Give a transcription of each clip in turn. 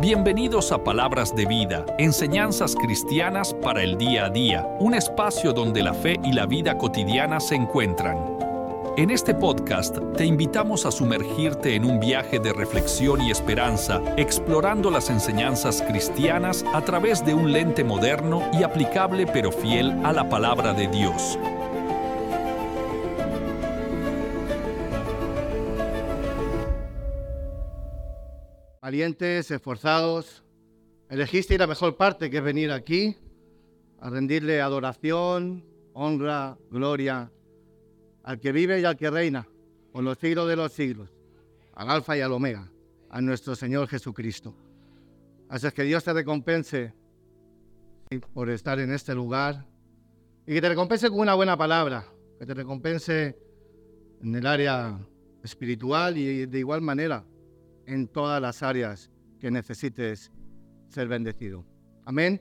Bienvenidos a Palabras de Vida, enseñanzas cristianas para el día a día, un espacio donde la fe y la vida cotidiana se encuentran. En este podcast te invitamos a sumergirte en un viaje de reflexión y esperanza, explorando las enseñanzas cristianas a través de un lente moderno y aplicable pero fiel a la palabra de Dios. Valientes, esforzados, elegisteis la mejor parte, que es venir aquí a rendirle adoración, honra, gloria al que vive y al que reina por los siglos de los siglos, al Alfa y al Omega, a nuestro Señor Jesucristo. Así es que Dios te recompense por estar en este lugar y que te recompense con una buena palabra, que te recompense en el área espiritual y de igual manera en todas las áreas que necesites ser bendecido. Amén.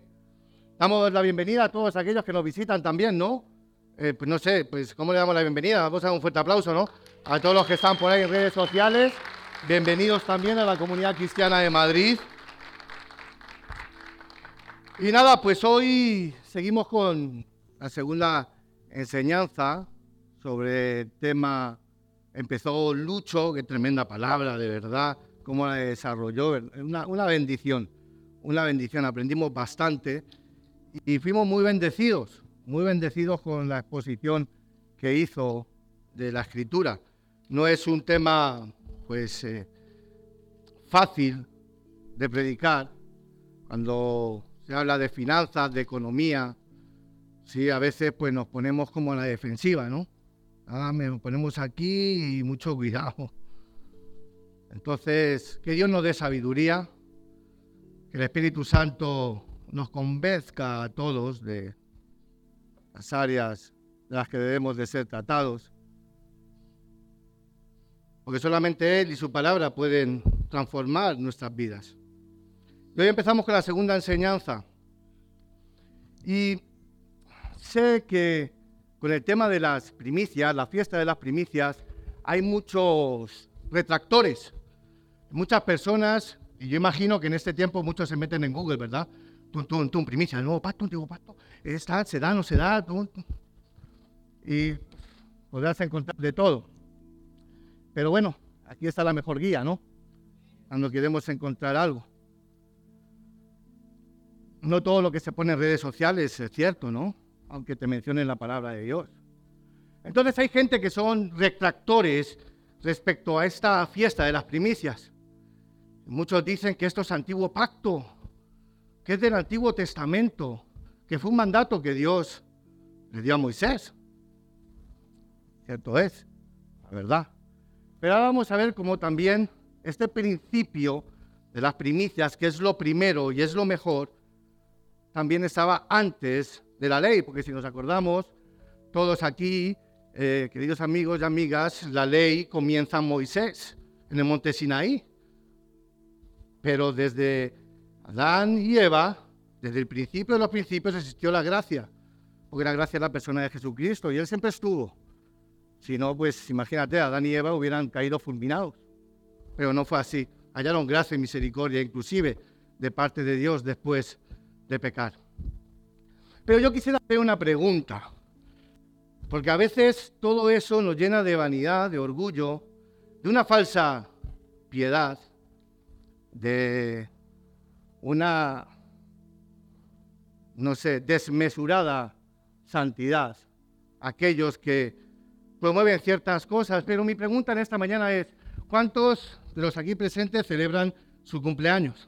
Damos la bienvenida a todos aquellos que nos visitan también, ¿no? Eh, pues no sé, pues ¿cómo le damos la bienvenida? Vamos a dar un fuerte aplauso, ¿no? A todos los que están por ahí en redes sociales. Bienvenidos también a la comunidad cristiana de Madrid. Y nada, pues hoy seguimos con la segunda enseñanza sobre el tema. Empezó Lucho, qué tremenda palabra, de verdad cómo la desarrolló. Una, una bendición, una bendición. Aprendimos bastante y fuimos muy bendecidos, muy bendecidos con la exposición que hizo de la escritura. No es un tema, pues, eh, fácil de predicar. Cuando se habla de finanzas, de economía, sí, a veces pues nos ponemos como en la defensiva, ¿no? Ah, nos ponemos aquí y mucho cuidado. Entonces, que Dios nos dé sabiduría, que el Espíritu Santo nos convenzca a todos de las áreas de las que debemos de ser tratados, porque solamente Él y su palabra pueden transformar nuestras vidas. Y hoy empezamos con la segunda enseñanza. Y sé que con el tema de las primicias, la fiesta de las primicias, hay muchos retractores. Muchas personas, y yo imagino que en este tiempo muchos se meten en Google, ¿verdad? Tum, tum, tum, primicia, nuevo pacto, antiguo pacto, está, se da, no se da, y podrás encontrar de todo. Pero bueno, aquí está la mejor guía, ¿no? Cuando queremos encontrar algo. No todo lo que se pone en redes sociales es cierto, ¿no? Aunque te mencionen la palabra de Dios. Entonces hay gente que son retractores respecto a esta fiesta de las primicias. Muchos dicen que esto es antiguo pacto, que es del Antiguo Testamento, que fue un mandato que Dios le dio a Moisés. Cierto es, la verdad. Pero ahora vamos a ver cómo también este principio de las primicias, que es lo primero y es lo mejor, también estaba antes de la ley, porque si nos acordamos, todos aquí, eh, queridos amigos y amigas, la ley comienza en Moisés, en el monte Sinaí. Pero desde Adán y Eva, desde el principio de los principios existió la gracia, porque la gracia es la persona de Jesucristo y Él siempre estuvo. Si no, pues imagínate, Adán y Eva hubieran caído fulminados. Pero no fue así. Hallaron gracia y misericordia, inclusive de parte de Dios después de pecar. Pero yo quisiera hacer una pregunta, porque a veces todo eso nos llena de vanidad, de orgullo, de una falsa piedad de una, no sé, desmesurada santidad, aquellos que promueven ciertas cosas, pero mi pregunta en esta mañana es, ¿cuántos de los aquí presentes celebran su cumpleaños?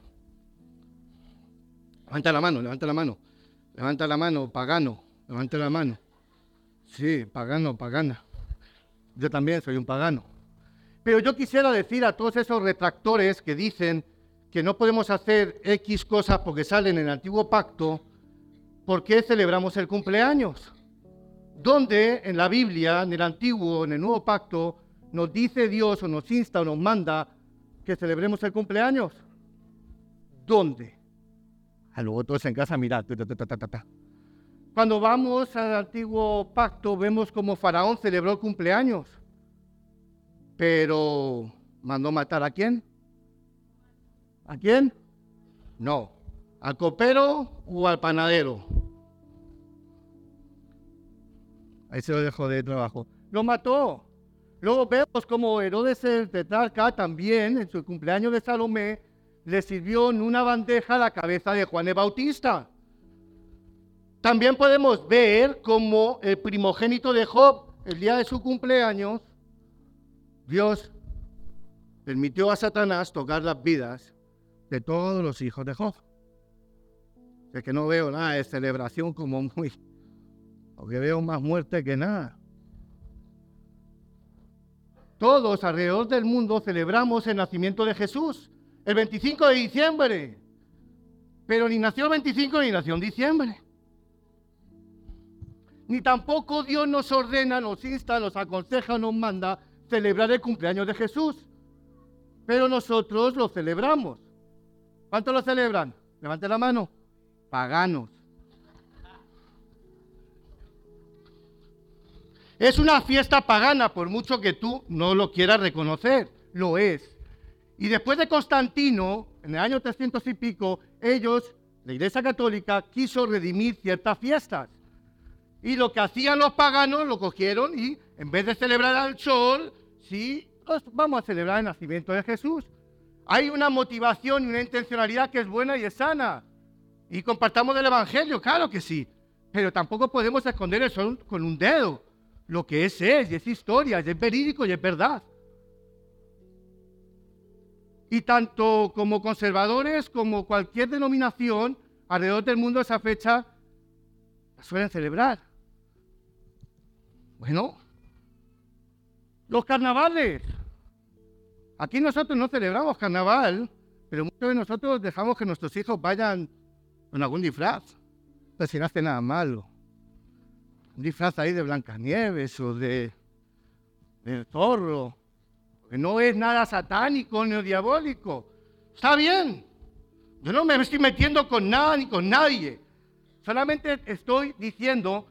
Levanta la mano, levanta la mano, levanta la mano, pagano, levanta la mano. Sí, pagano, pagana. Yo también soy un pagano. Pero yo quisiera decir a todos esos retractores que dicen que no podemos hacer X cosas porque salen en el antiguo pacto, ¿por qué celebramos el cumpleaños? ¿Dónde en la Biblia, en el antiguo, en el nuevo pacto, nos dice Dios o nos insta o nos manda que celebremos el cumpleaños? ¿Dónde? A ah, luego todos en casa, mirad. Cuando vamos al antiguo pacto, vemos como Faraón celebró el cumpleaños. Pero, ¿mandó matar a quién? ¿A quién? No. ¿Al copero o al panadero? Ahí se lo dejo de trabajo. Lo mató. Luego vemos como Herodes el tetrarca también, en su cumpleaños de Salomé, le sirvió en una bandeja la cabeza de Juan el Bautista. También podemos ver como el primogénito de Job, el día de su cumpleaños, Dios permitió a Satanás tocar las vidas de todos los hijos de Job. Es que no veo nada de celebración como muy, porque veo más muerte que nada. Todos alrededor del mundo celebramos el nacimiento de Jesús, el 25 de diciembre. Pero ni nació el 25 ni nació en diciembre. Ni tampoco Dios nos ordena, nos insta, nos aconseja, nos manda celebrar el cumpleaños de Jesús. Pero nosotros lo celebramos. ¿Cuántos lo celebran? Levante la mano. Paganos. Es una fiesta pagana, por mucho que tú no lo quieras reconocer, lo es. Y después de Constantino, en el año 300 y pico, ellos, la Iglesia Católica, quiso redimir ciertas fiestas. Y lo que hacían los paganos lo cogieron y en vez de celebrar al sol, sí, vamos a celebrar el nacimiento de Jesús. Hay una motivación y una intencionalidad que es buena y es sana. Y compartamos el Evangelio, claro que sí. Pero tampoco podemos esconder el con un dedo lo que es es, y es historia, y es verídico y es verdad. Y tanto como conservadores como cualquier denominación alrededor del mundo esa fecha la suelen celebrar. Bueno, los carnavales. Aquí nosotros no celebramos carnaval, pero muchos de nosotros dejamos que nuestros hijos vayan con algún disfraz. Pero si no hace nada malo un disfraz ahí de Blancanieves o de, de zorro, que no es nada satánico ni diabólico. Está bien. Yo no me estoy metiendo con nada ni con nadie. Solamente estoy diciendo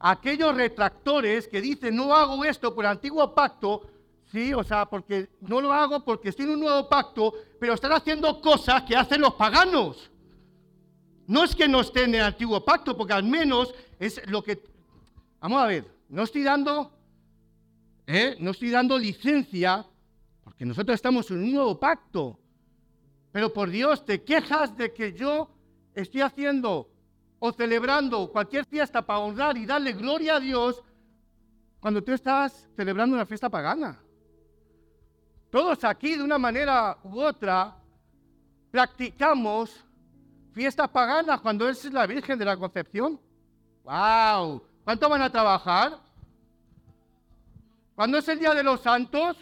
aquellos retractores que dicen no hago esto por el antiguo pacto, sí, o sea, porque no lo hago porque estoy en un nuevo pacto, pero están haciendo cosas que hacen los paganos. No es que no esté en el antiguo pacto, porque al menos es lo que Vamos a ver, no estoy dando, ¿eh? no estoy dando licencia, porque nosotros estamos en un nuevo pacto. Pero por Dios, te quejas de que yo estoy haciendo o celebrando cualquier fiesta para honrar y darle gloria a Dios cuando tú estás celebrando una fiesta pagana. Todos aquí, de una manera u otra, practicamos fiestas paganas cuando es la Virgen de la Concepción. ¡Wow! ¿Cuánto van a trabajar? ¿Cuándo es el Día de los Santos?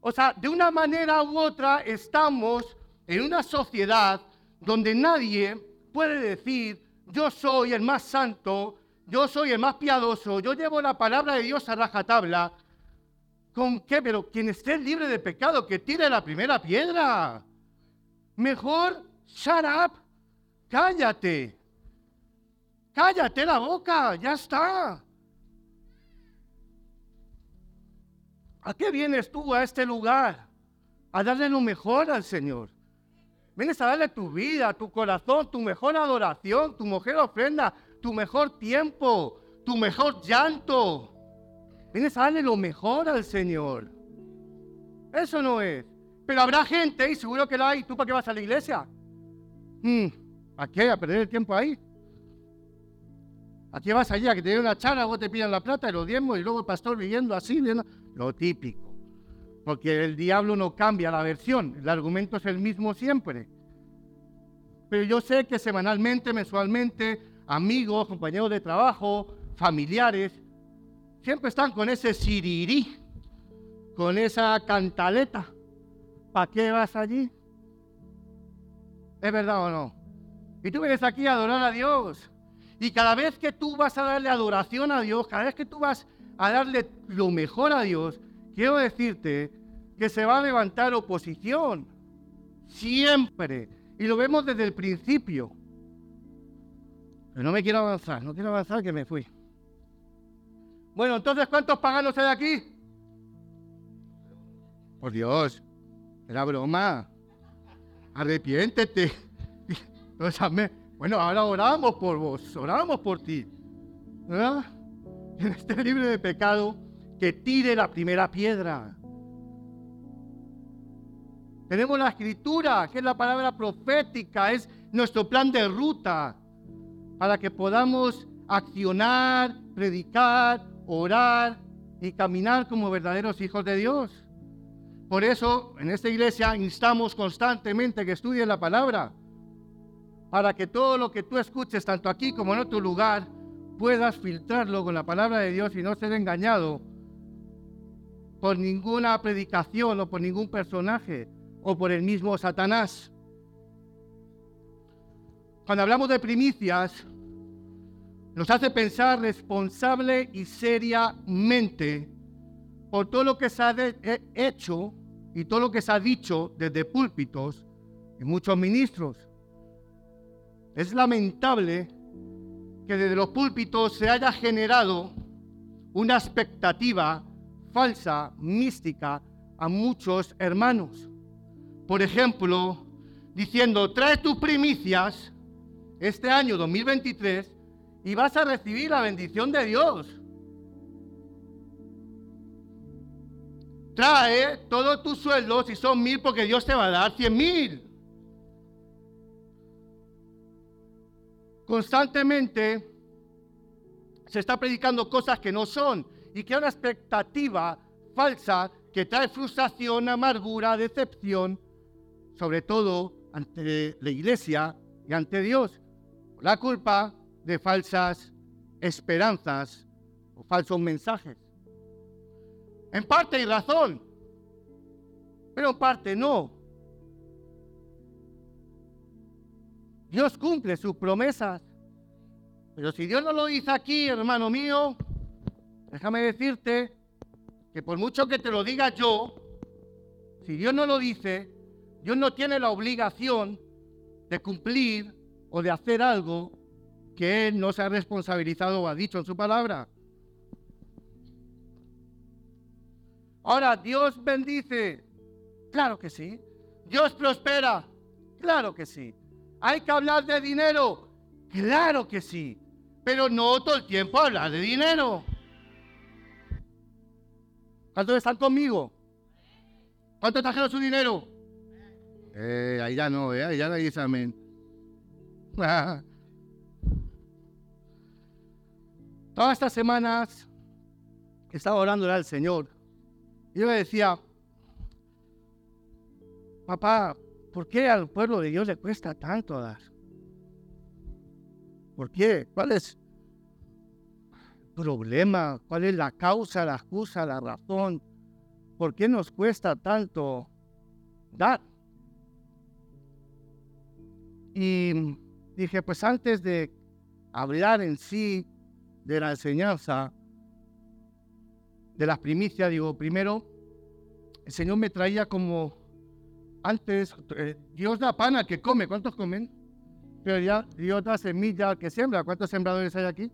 O sea, de una manera u otra estamos en una sociedad donde nadie puede decir, yo soy el más santo, yo soy el más piadoso, yo llevo la palabra de Dios a rajatabla. ¿Con qué? Pero quien esté libre de pecado, que tire la primera piedra. Mejor, shut up, cállate. Cállate la boca, ya está. ¿A qué vienes tú a este lugar? A darle lo mejor al Señor. Vienes a darle tu vida, tu corazón, tu mejor adoración, tu mejor ofrenda, tu mejor tiempo, tu mejor llanto. Vienes a darle lo mejor al Señor. Eso no es. Pero habrá gente, y seguro que la hay, ¿tú para qué vas a la iglesia? Hmm, ¿A qué? ¿A perder el tiempo ahí? Aquí vas allá, que te den una charla, vos te pidan la plata y los y luego el pastor viviendo así, lo típico. Porque el diablo no cambia la versión, el argumento es el mismo siempre. Pero yo sé que semanalmente, mensualmente, amigos, compañeros de trabajo, familiares, siempre están con ese sirirí, con esa cantaleta. ¿Para qué vas allí? ¿Es verdad o no? Y tú vienes aquí a adorar a Dios. Y cada vez que tú vas a darle adoración a Dios, cada vez que tú vas a darle lo mejor a Dios, quiero decirte que se va a levantar oposición. Siempre. Y lo vemos desde el principio. Pero no me quiero avanzar, no quiero avanzar que me fui. Bueno, entonces, ¿cuántos paganos hay aquí? Por Dios, era broma. arrepiéntete. Bueno, ahora oramos por vos, oramos por ti. ¿Verdad? En este libre de pecado, que tire la primera piedra. Tenemos la escritura, que es la palabra profética, es nuestro plan de ruta para que podamos accionar, predicar, orar y caminar como verdaderos hijos de Dios. Por eso en esta iglesia instamos constantemente que estudies la palabra, para que todo lo que tú escuches, tanto aquí como en otro lugar, puedas filtrarlo con la palabra de Dios y no ser engañado por ninguna predicación o por ningún personaje o por el mismo Satanás. Cuando hablamos de primicias, nos hace pensar responsable y seriamente por todo lo que se ha hecho y todo lo que se ha dicho desde púlpitos y muchos ministros. Es lamentable que desde los púlpitos se haya generado una expectativa falsa, mística, a muchos hermanos. Por ejemplo, diciendo, trae tus primicias este año 2023 y vas a recibir la bendición de Dios. Trae todos tus sueldos, si son mil, porque Dios te va a dar cien mil. Constantemente se está predicando cosas que no son y que una expectativa falsa que trae frustración, amargura, decepción, sobre todo ante la iglesia y ante Dios. La culpa de falsas esperanzas o falsos mensajes. En parte hay razón, pero en parte no. Dios cumple sus promesas. Pero si Dios no lo dice aquí, hermano mío, déjame decirte que por mucho que te lo diga yo, si Dios no lo dice, Dios no tiene la obligación de cumplir o de hacer algo que Él no se ha responsabilizado o ha dicho en su palabra. Ahora, Dios bendice. Claro que sí. Dios prospera. Claro que sí. Hay que hablar de dinero. Claro que sí. Pero no todo el tiempo hablar de dinero. ¿Cuántos están conmigo? ¿Cuántos trajeron su dinero? Eh, ahí ya no, eh, ahí ya no dice amén. Todas estas semanas estaba orando al Señor yo le decía, papá, ¿por qué al pueblo de Dios le cuesta tanto dar? ¿Por qué? ¿Cuál es el problema? ¿Cuál es la causa, la excusa, la razón? ¿Por qué nos cuesta tanto dar? Y dije, pues antes de hablar en sí de la enseñanza, de las primicias, digo, primero, el Señor me traía como antes, eh, Dios da pan al que come, ¿cuántos comen? Pero ya Dios da semilla que siembra, ¿cuántos sembradores hay aquí?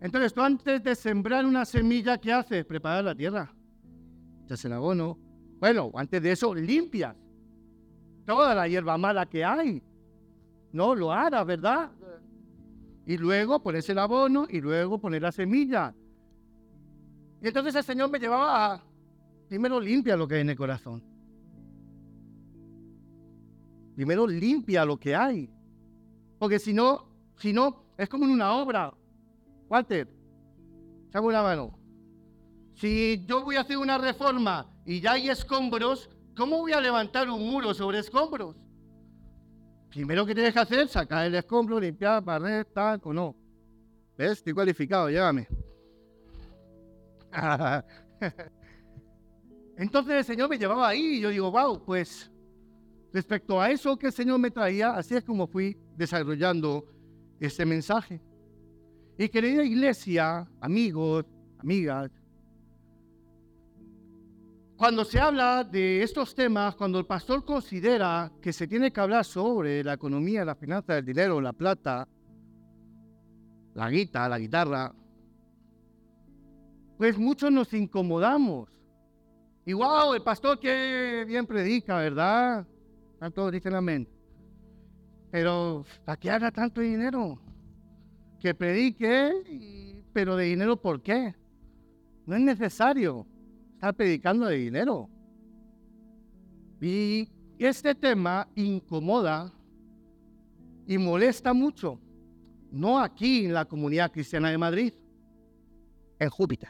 Entonces tú antes de sembrar una semilla, ¿qué haces? Preparar la tierra, echas el abono. Bueno, antes de eso, limpias toda la hierba mala que hay. No, lo hará, ¿verdad? Y luego pones el abono y luego poner la semilla. Y entonces el Señor me llevaba a, primero limpia lo que hay en el corazón. Primero limpia lo que hay. Porque si no, si no, es como en una obra. Walter, echame una mano. Si yo voy a hacer una reforma y ya hay escombros, ¿cómo voy a levantar un muro sobre escombros? Primero que tienes que hacer, sacar el escombro, limpiar, barrer, tal, o no. ¿Ves? Estoy cualificado, llévame. Entonces el Señor me llevaba ahí y yo digo, wow, pues respecto a eso que el Señor me traía, así es como fui desarrollando este mensaje. Y querida iglesia, amigos, amigas, cuando se habla de estos temas, cuando el pastor considera que se tiene que hablar sobre la economía, la finanza, el dinero, la plata, la guita, la guitarra, pues muchos nos incomodamos. Y wow, el pastor que bien predica, ¿verdad? Todos dicen amén. Pero, ¿para qué haga tanto dinero? Que predique, pero de dinero, ¿por qué? No es necesario estar predicando de dinero. Y este tema incomoda y molesta mucho, no aquí en la comunidad cristiana de Madrid, en Júpiter.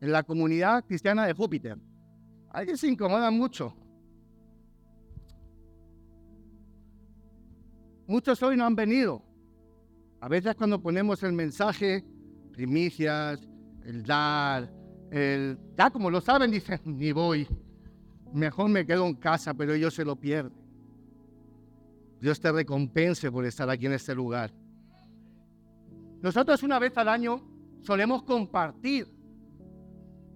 En la comunidad cristiana de Júpiter. Alguien se incomoda mucho. Muchos hoy no han venido. A veces cuando ponemos el mensaje, primicias, el dar, el dar como lo saben, dicen, ni voy. Mejor me quedo en casa, pero ellos se lo pierden. Dios te recompense por estar aquí en este lugar. Nosotros una vez al año solemos compartir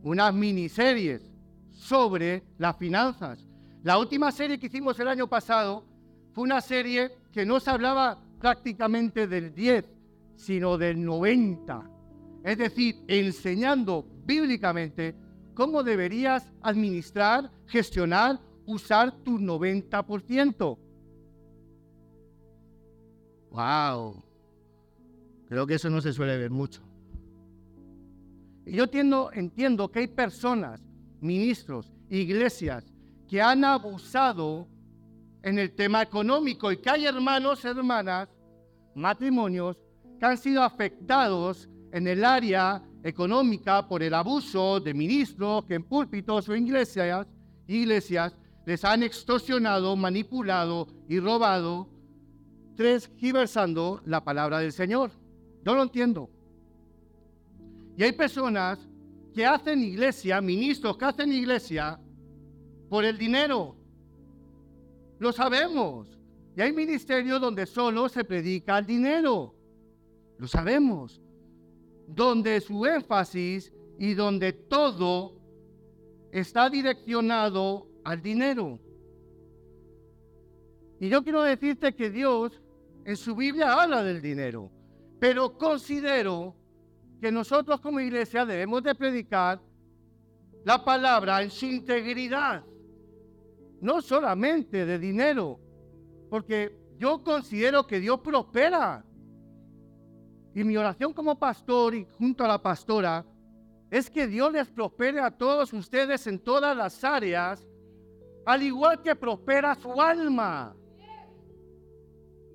unas miniseries sobre las finanzas. La última serie que hicimos el año pasado fue una serie que no se hablaba prácticamente del 10, sino del 90. Es decir, enseñando bíblicamente cómo deberías administrar, gestionar, usar tu 90%. ¡Wow! Creo que eso no se suele ver mucho. Y yo entiendo, entiendo que hay personas, ministros, iglesias, que han abusado en el tema económico y que hay hermanos, hermanas, matrimonios que han sido afectados en el área económica por el abuso de ministros que en púlpitos o iglesias, iglesias les han extorsionado, manipulado y robado, transgiversando la palabra del Señor. Yo lo entiendo. Y hay personas que hacen iglesia, ministros que hacen iglesia por el dinero. Lo sabemos. Y hay ministerios donde solo se predica el dinero. Lo sabemos donde su énfasis y donde todo está direccionado al dinero. Y yo quiero decirte que Dios en su Biblia habla del dinero, pero considero que nosotros como iglesia debemos de predicar la palabra en su integridad, no solamente de dinero, porque yo considero que Dios prospera y mi oración como pastor y junto a la pastora es que Dios les prospere a todos ustedes en todas las áreas, al igual que prospera su alma.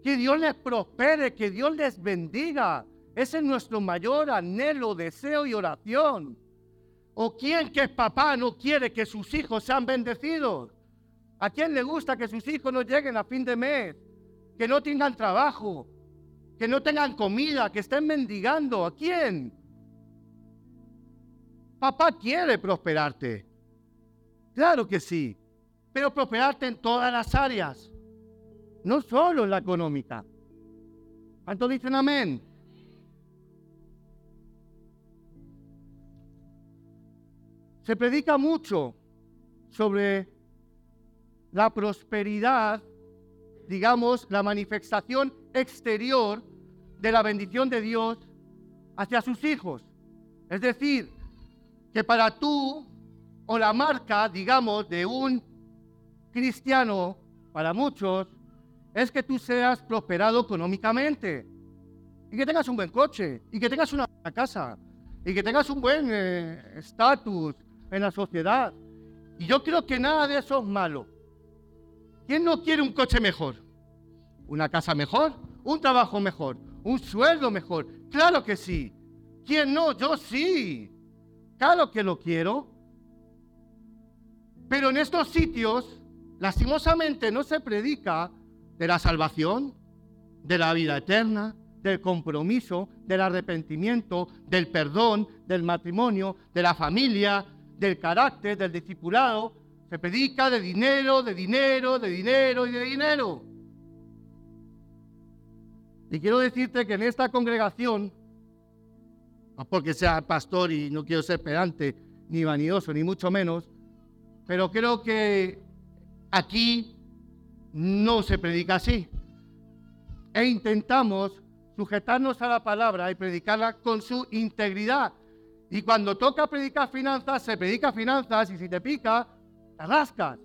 Que Dios les prospere, que Dios les bendiga. Ese es nuestro mayor anhelo, deseo y oración. ¿O quién que es papá no quiere que sus hijos sean bendecidos? ¿A quién le gusta que sus hijos no lleguen a fin de mes? Que no tengan trabajo, que no tengan comida, que estén mendigando. ¿A quién? Papá quiere prosperarte. Claro que sí, pero prosperarte en todas las áreas, no solo en la económica. ¿Cuántos dicen amén? Se predica mucho sobre la prosperidad, digamos, la manifestación exterior de la bendición de Dios hacia sus hijos. Es decir, que para tú o la marca, digamos, de un cristiano, para muchos, es que tú seas prosperado económicamente y que tengas un buen coche y que tengas una casa y que tengas un buen eh, estatus en la sociedad. Y yo creo que nada de eso es malo. ¿Quién no quiere un coche mejor? ¿Una casa mejor? ¿Un trabajo mejor? ¿Un sueldo mejor? Claro que sí. ¿Quién no? Yo sí. Claro que lo quiero. Pero en estos sitios, lastimosamente, no se predica de la salvación, de la vida eterna, del compromiso, del arrepentimiento, del perdón, del matrimonio, de la familia, del carácter, del discipulado. Se predica de dinero, de dinero, de dinero y de dinero. Y quiero decirte que en esta congregación, no porque sea pastor y no quiero ser pedante, ni vanidoso, ni mucho menos, pero creo que aquí no se predica así. E intentamos sujetarnos a la palabra y predicarla con su integridad. Y cuando toca predicar finanzas, se predica finanzas y si te pica, te rascas.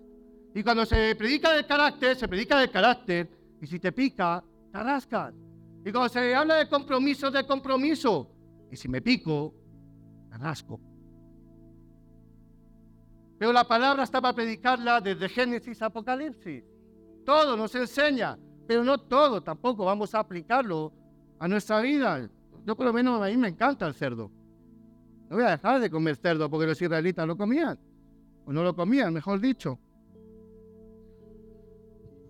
Y cuando se predica del carácter, se predica del carácter. Y si te pica, te rascas. Y cuando se habla de compromiso, de compromiso. Y si me pico, te rasco. Pero la palabra está para predicarla desde Génesis a Apocalipsis. Todo nos enseña, pero no todo tampoco vamos a aplicarlo a nuestra vida. Yo por lo menos a mí me encanta el cerdo. No voy a dejar de comer cerdo porque los israelitas lo comían. O no lo comían, mejor dicho.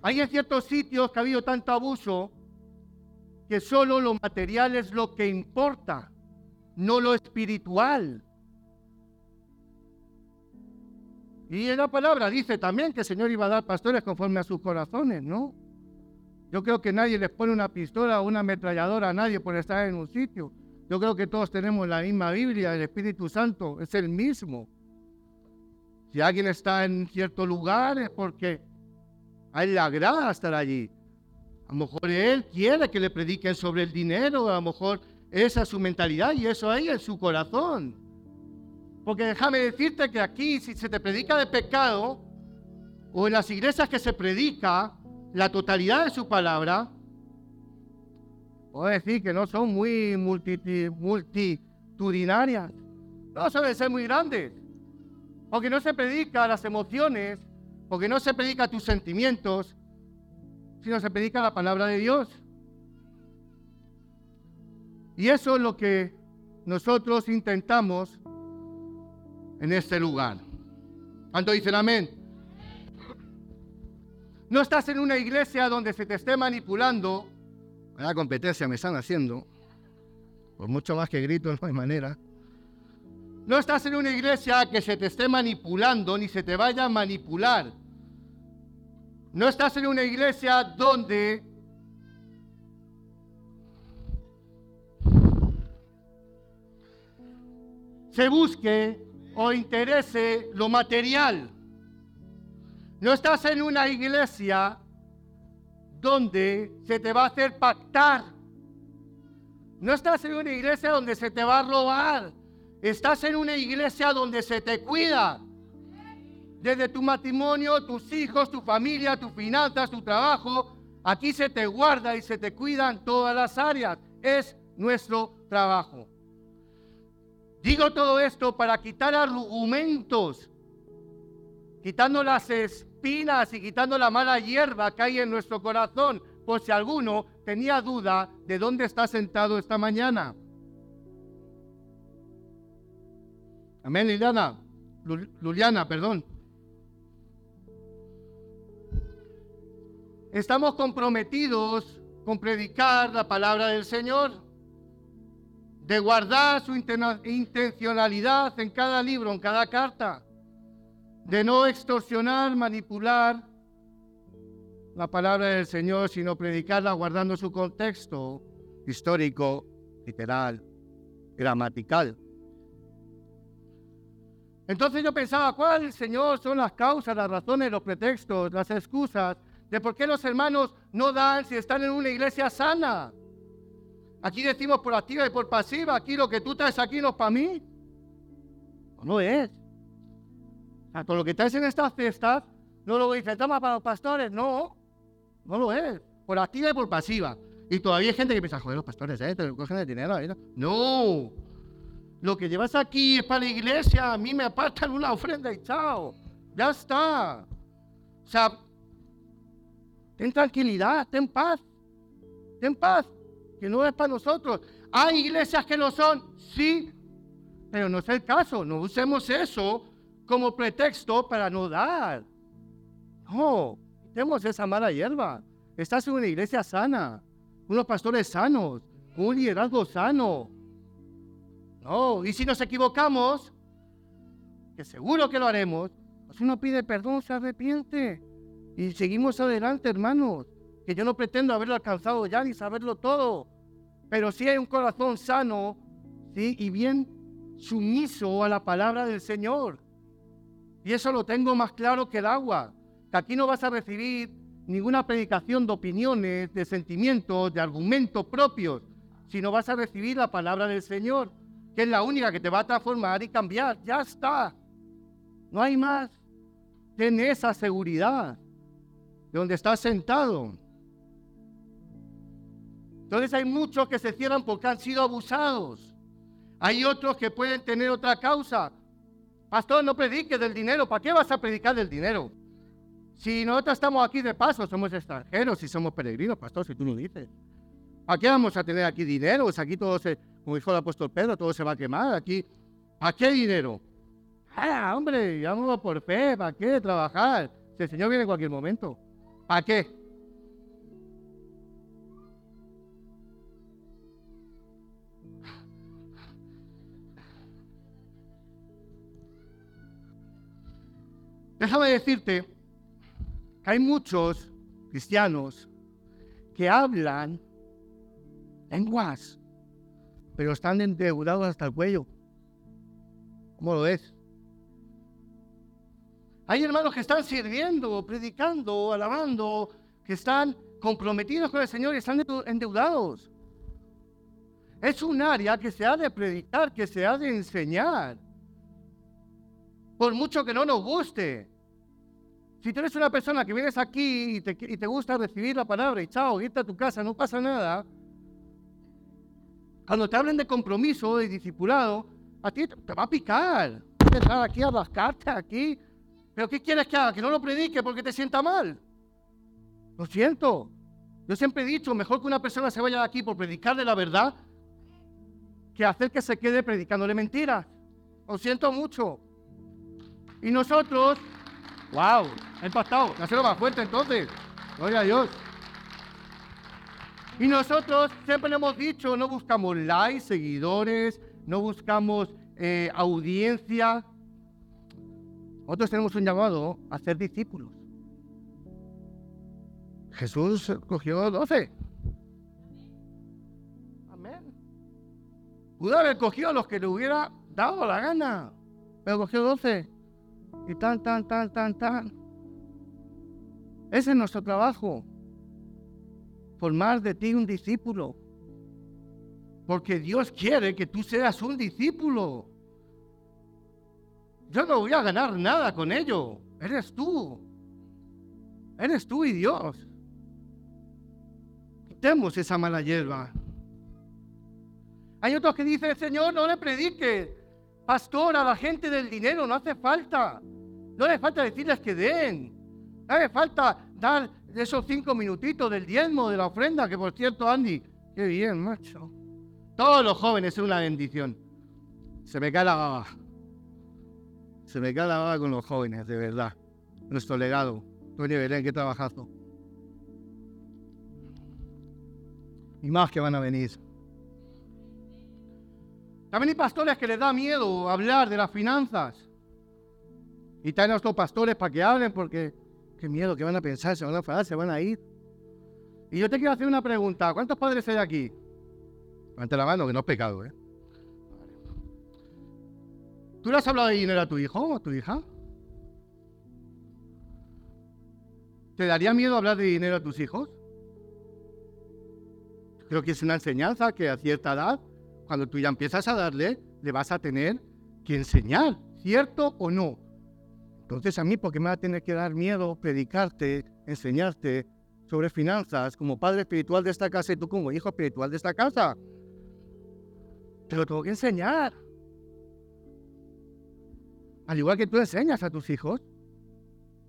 Hay en ciertos sitios que ha habido tanto abuso que solo lo material es lo que importa, no lo espiritual. Y en la palabra dice también que el Señor iba a dar pastores conforme a sus corazones, ¿no? Yo creo que nadie les pone una pistola o una ametralladora a nadie por estar en un sitio. Yo creo que todos tenemos la misma Biblia, el Espíritu Santo es el mismo. Si alguien está en cierto lugar es porque a él le agrada estar allí. A lo mejor él quiere que le prediquen sobre el dinero, a lo mejor esa es su mentalidad y eso ahí en su corazón. Porque déjame decirte que aquí, si se te predica de pecado, o en las iglesias que se predica la totalidad de su palabra, puedo decir que no son muy multitudinarias, no suelen ser muy grandes, porque no se predica las emociones, porque no se predica tus sentimientos, sino se predica la palabra de Dios. Y eso es lo que nosotros intentamos en este lugar. ¿Cuánto dicen amén? No estás en una iglesia donde se te esté manipulando. La competencia me están haciendo. Por mucho más que grito, no hay manera. No estás en una iglesia que se te esté manipulando ni se te vaya a manipular. No estás en una iglesia donde se busque o interese lo material. No estás en una iglesia donde se te va a hacer pactar. No estás en una iglesia donde se te va a robar. Estás en una iglesia donde se te cuida. Desde tu matrimonio, tus hijos, tu familia, tus finanzas, tu trabajo. Aquí se te guarda y se te cuida en todas las áreas. Es nuestro trabajo. Digo todo esto para quitar argumentos, quitando las espinas y quitando la mala hierba que hay en nuestro corazón, por si alguno tenía duda de dónde está sentado esta mañana. Amén, Liliana. Luliana, perdón. Estamos comprometidos con predicar la palabra del Señor de guardar su intencionalidad en cada libro, en cada carta, de no extorsionar, manipular la palabra del Señor, sino predicarla guardando su contexto histórico, literal, gramatical. Entonces yo pensaba, ¿cuál, Señor, son las causas, las razones, los pretextos, las excusas de por qué los hermanos no dan si están en una iglesia sana? Aquí decimos por activa y por pasiva. Aquí lo que tú traes aquí no es para mí. No, es. O sea, todo lo que traes en estas fiestas no lo toma para los pastores. No, no lo es. Por activa y por pasiva. Y todavía hay gente que piensa, joder, los pastores, ¿eh? Te cogen el dinero. ¿eh? No. Lo que llevas aquí es para la iglesia. A mí me apartan una ofrenda y chao. Ya está. O sea, ten tranquilidad, ten paz. Ten paz que no es para nosotros. ¿Hay iglesias que lo son? Sí, pero no es el caso. No usemos eso como pretexto para no dar. No, tenemos esa mala hierba. Estás en una iglesia sana, unos pastores sanos, un liderazgo sano. No, y si nos equivocamos, que seguro que lo haremos, pues uno pide perdón, se arrepiente. Y seguimos adelante, hermanos. Que yo no pretendo haberlo alcanzado ya ni saberlo todo pero si hay un corazón sano ¿sí? y bien sumiso a la palabra del Señor. Y eso lo tengo más claro que el agua, que aquí no vas a recibir ninguna predicación de opiniones, de sentimientos, de argumentos propios, sino vas a recibir la palabra del Señor, que es la única que te va a transformar y cambiar. Ya está. No hay más. ten esa seguridad donde estás sentado. Entonces hay muchos que se cierran porque han sido abusados. Hay otros que pueden tener otra causa. Pastor, no prediques del dinero. ¿Para qué vas a predicar del dinero? Si nosotros estamos aquí de paso, somos extranjeros y somos peregrinos, pastor, si tú lo dices. ¿Para qué vamos a tener aquí dinero? Pues aquí todo se, como dijo el apóstol Pedro, todo se va a quemar. Aquí, ¿para qué dinero? Ah, hombre, vamos por fe, ¿para qué trabajar? Si el Señor viene en cualquier momento. ¿Para qué? Déjame decirte que hay muchos cristianos que hablan lenguas, pero están endeudados hasta el cuello. ¿Cómo lo ves? Hay hermanos que están sirviendo, predicando, alabando, que están comprometidos con el Señor y están endeudados. Es un área que se ha de predicar, que se ha de enseñar. Por mucho que no nos guste. Si tú eres una persona que vienes aquí y te, gusta recibir la palabra y chao, irte a tu casa, no pasa nada. Cuando te hablen de compromiso, de discipulado, a ti te va a picar. Empezar aquí a rascarte aquí. Pero ¿qué quieres que haga? Que no lo predique porque te sienta mal. Lo siento. Yo siempre he dicho, mejor que una persona se vaya de aquí por predicarle la verdad que hacer que se quede predicándole mentiras. Lo siento mucho. Y nosotros ¡Wow! Ha impactado. Hacerlo más fuerte entonces. Gloria a Dios. Y nosotros siempre le hemos dicho, no buscamos likes, seguidores, no buscamos eh, audiencia. Nosotros tenemos un llamado a ser discípulos. Jesús cogió 12. Amén. Pudo haber cogido a los que le hubiera dado la gana, pero cogió 12 y tan, tan, tan, tan, tan. Ese es nuestro trabajo. Formar de ti un discípulo. Porque Dios quiere que tú seas un discípulo. Yo no voy a ganar nada con ello. Eres tú. Eres tú y Dios. Quitemos esa mala hierba. Hay otros que dicen, Señor, no le predique. Pastor, a la gente del dinero no hace falta. No le falta decirles que den. No le falta dar esos cinco minutitos del diezmo, de la ofrenda, que por cierto, Andy, qué bien, macho. Todos los jóvenes son una bendición. Se me cae la. Se me baba con los jóvenes, de verdad. Nuestro legado. Tony Belén, qué trabajazo. Y más que van a venir. También hay pastores que les da miedo hablar de las finanzas. Y traen a nuestros pastores para que hablen porque qué miedo, qué van a pensar, se van a enfadar, se van a ir. Y yo te quiero hacer una pregunta. ¿Cuántos padres hay aquí? Levante la mano, que no es pecado, ¿eh? ¿Tú le has hablado de dinero a tu hijo o a tu hija? ¿Te daría miedo hablar de dinero a tus hijos? Creo que es una enseñanza que a cierta edad cuando tú ya empiezas a darle, le vas a tener que enseñar, ¿cierto o no? Entonces a mí, ¿por qué me va a tener que dar miedo predicarte, enseñarte sobre finanzas como padre espiritual de esta casa y tú como hijo espiritual de esta casa? Te lo tengo que enseñar. Al igual que tú enseñas a tus hijos.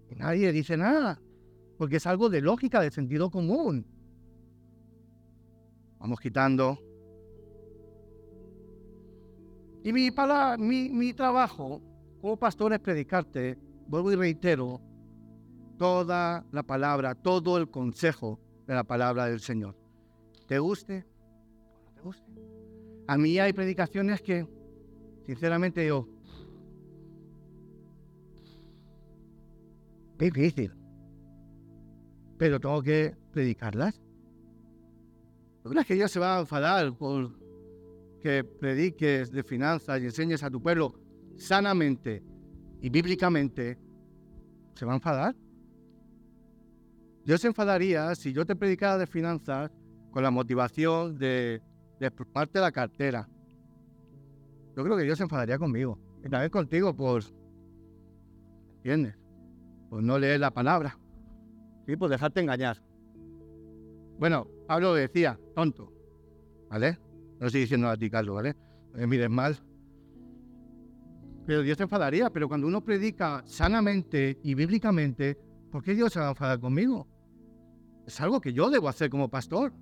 Y nadie dice nada. Porque es algo de lógica, de sentido común. Vamos quitando y mi, mi, mi trabajo como pastor es predicarte, vuelvo y reitero, toda la palabra, todo el consejo de la palabra del Señor. ¿Te guste no te guste? A mí hay predicaciones que, sinceramente, yo. Difícil. Pero tengo que predicarlas. ¿No crees que Dios se va a enfadar por que prediques de finanzas y enseñes a tu pueblo sanamente y bíblicamente, ¿se va a enfadar? Dios se enfadaría si yo te predicara de finanzas con la motivación de, de la cartera. Yo creo que Dios se enfadaría conmigo y también contigo por, ¿entiendes? Pues no leer la palabra. Sí, pues dejarte engañar. Bueno, Pablo decía, tonto. ¿Vale? No estoy diciendo a ti, Carlos, ¿vale? Mires mal. Pero Dios se enfadaría. Pero cuando uno predica sanamente y bíblicamente, ¿por qué Dios se va a enfadar conmigo? Es algo que yo debo hacer como pastor.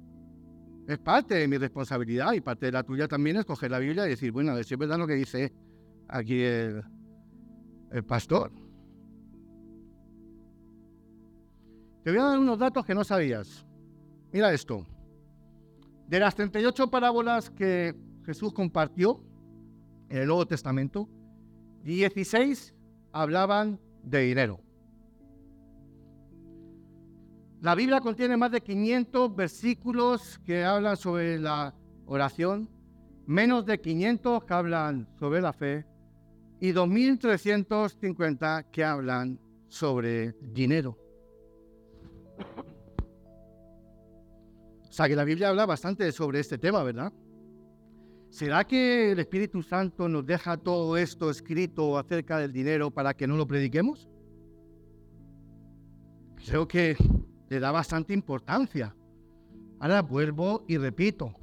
Es parte de mi responsabilidad y parte de la tuya también es coger la Biblia y decir, bueno, a ver es verdad lo que dice aquí el, el pastor. Te voy a dar unos datos que no sabías. Mira esto. De las 38 parábolas que Jesús compartió en el Nuevo Testamento, 16 hablaban de dinero. La Biblia contiene más de 500 versículos que hablan sobre la oración, menos de 500 que hablan sobre la fe y 2.350 que hablan sobre dinero. O sea que la Biblia habla bastante sobre este tema, ¿verdad? ¿Será que el Espíritu Santo nos deja todo esto escrito acerca del dinero para que no lo prediquemos? Creo que le da bastante importancia. Ahora vuelvo y repito.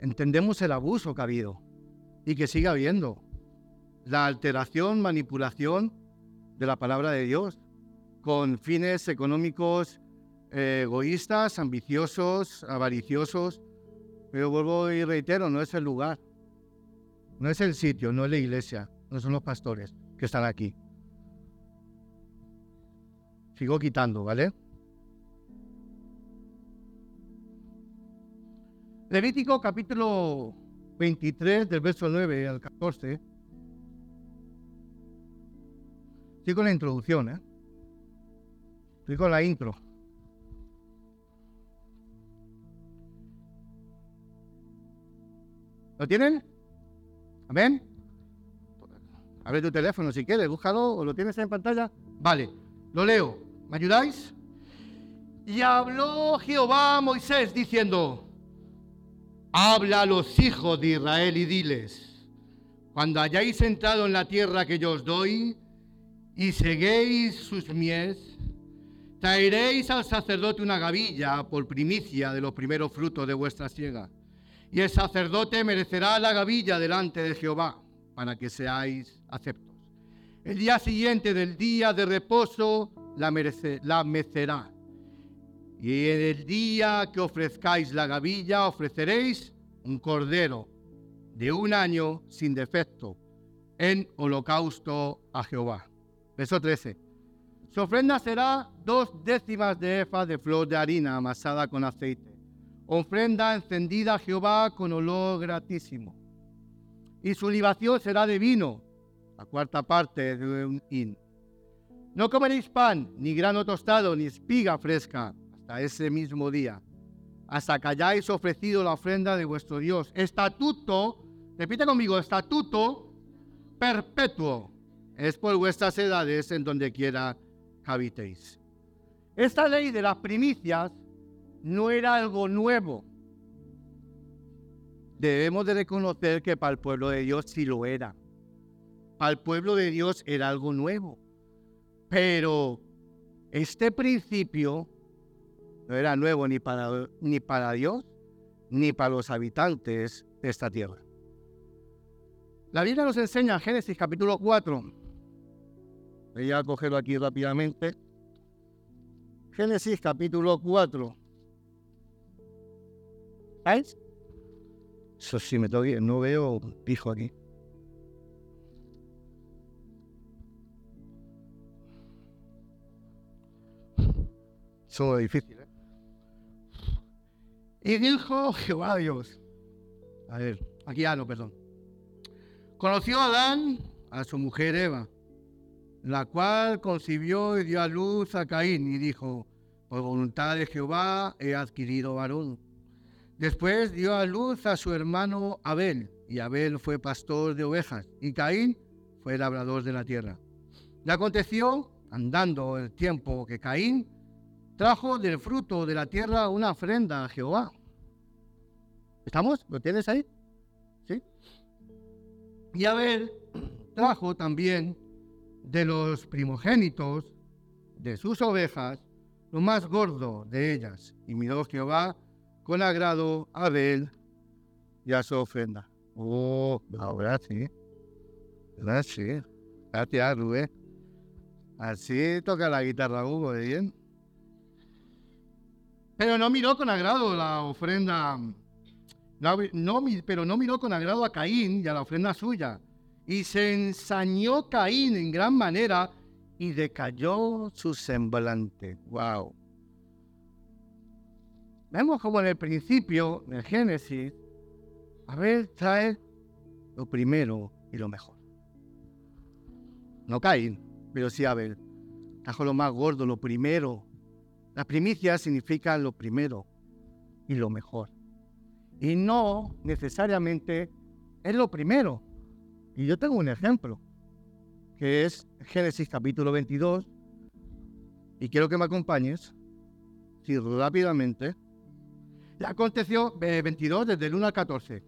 Entendemos el abuso que ha habido y que sigue habiendo. La alteración, manipulación de la palabra de Dios con fines económicos eh, egoístas, ambiciosos, avariciosos. Pero vuelvo y reitero, no es el lugar, no es el sitio, no es la iglesia, no son los pastores que están aquí. Sigo quitando, ¿vale? Levítico capítulo 23 del verso 9 al 14. Estoy con la introducción, ¿eh? Estoy con la intro. ¿Lo tienen? ¿Amén? Abre tu teléfono si quieres, búscalo o lo tienes en pantalla. Vale, lo leo. ¿Me ayudáis? Y habló Jehová a Moisés diciendo, habla a los hijos de Israel y diles, cuando hayáis entrado en la tierra que yo os doy y seguéis sus mies, traeréis al sacerdote una gavilla por primicia de los primeros frutos de vuestra siega. Y el sacerdote merecerá la gavilla delante de Jehová para que seáis aceptos. El día siguiente del día de reposo la, la mecerá. Y en el día que ofrezcáis la gavilla, ofreceréis un cordero de un año sin defecto en holocausto a Jehová. Verso 13. Su ofrenda será dos décimas de efa de flor de harina amasada con aceite. Ofrenda encendida a Jehová con olor gratísimo. Y su libación será de vino, la cuarta parte de un hin no comeréis pan, ni grano tostado, ni espiga fresca, hasta ese mismo día, hasta que hayáis ofrecido la ofrenda de vuestro Dios. Estatuto, repite conmigo, estatuto perpetuo, es por vuestras edades en donde quiera habitéis. Esta ley de las primicias no era algo nuevo. Debemos de reconocer que para el pueblo de Dios sí lo era. Para el pueblo de Dios era algo nuevo. Pero este principio no era nuevo ni para, ni para Dios ni para los habitantes de esta tierra. La Biblia nos enseña en Génesis capítulo 4. Voy a cogerlo aquí rápidamente. Génesis capítulo 4. ¿Sabes? Eso sí me toque, no veo pijo aquí. Eso es difícil, ¿eh? Y dijo Jehová Dios. A ver, aquí ya no, perdón. Conoció a Adán a su mujer Eva, la cual concibió y dio a luz a Caín y dijo, por voluntad de Jehová he adquirido varón. Después dio a luz a su hermano Abel, y Abel fue pastor de ovejas, y Caín fue labrador de la tierra. Le aconteció, andando el tiempo, que Caín trajo del fruto de la tierra una ofrenda a Jehová. ¿Estamos? ¿Lo tienes ahí? ¿Sí? Y Abel trajo también de los primogénitos de sus ovejas, lo más gordo de ellas. Y miró Jehová con agrado a Abel y a su ofrenda. Oh, ahora sí. Ahora sí. Gracias, Rubén. Así toca la guitarra Hugo, ¿de bien? Pero no miró con agrado la ofrenda. No, pero no miró con agrado a Caín y a la ofrenda suya. Y se ensañó Caín en gran manera y decayó su semblante. ¡Wow! Vemos como en el principio, en el Génesis, Abel trae lo primero y lo mejor. No Caín, pero sí Abel. Trajo lo más gordo, lo primero. La primicia significa lo primero y lo mejor. Y no necesariamente es lo primero. Y yo tengo un ejemplo que es Génesis capítulo 22, y quiero que me acompañes, si rápidamente. Ya aconteció, 22, desde el 1 al 14.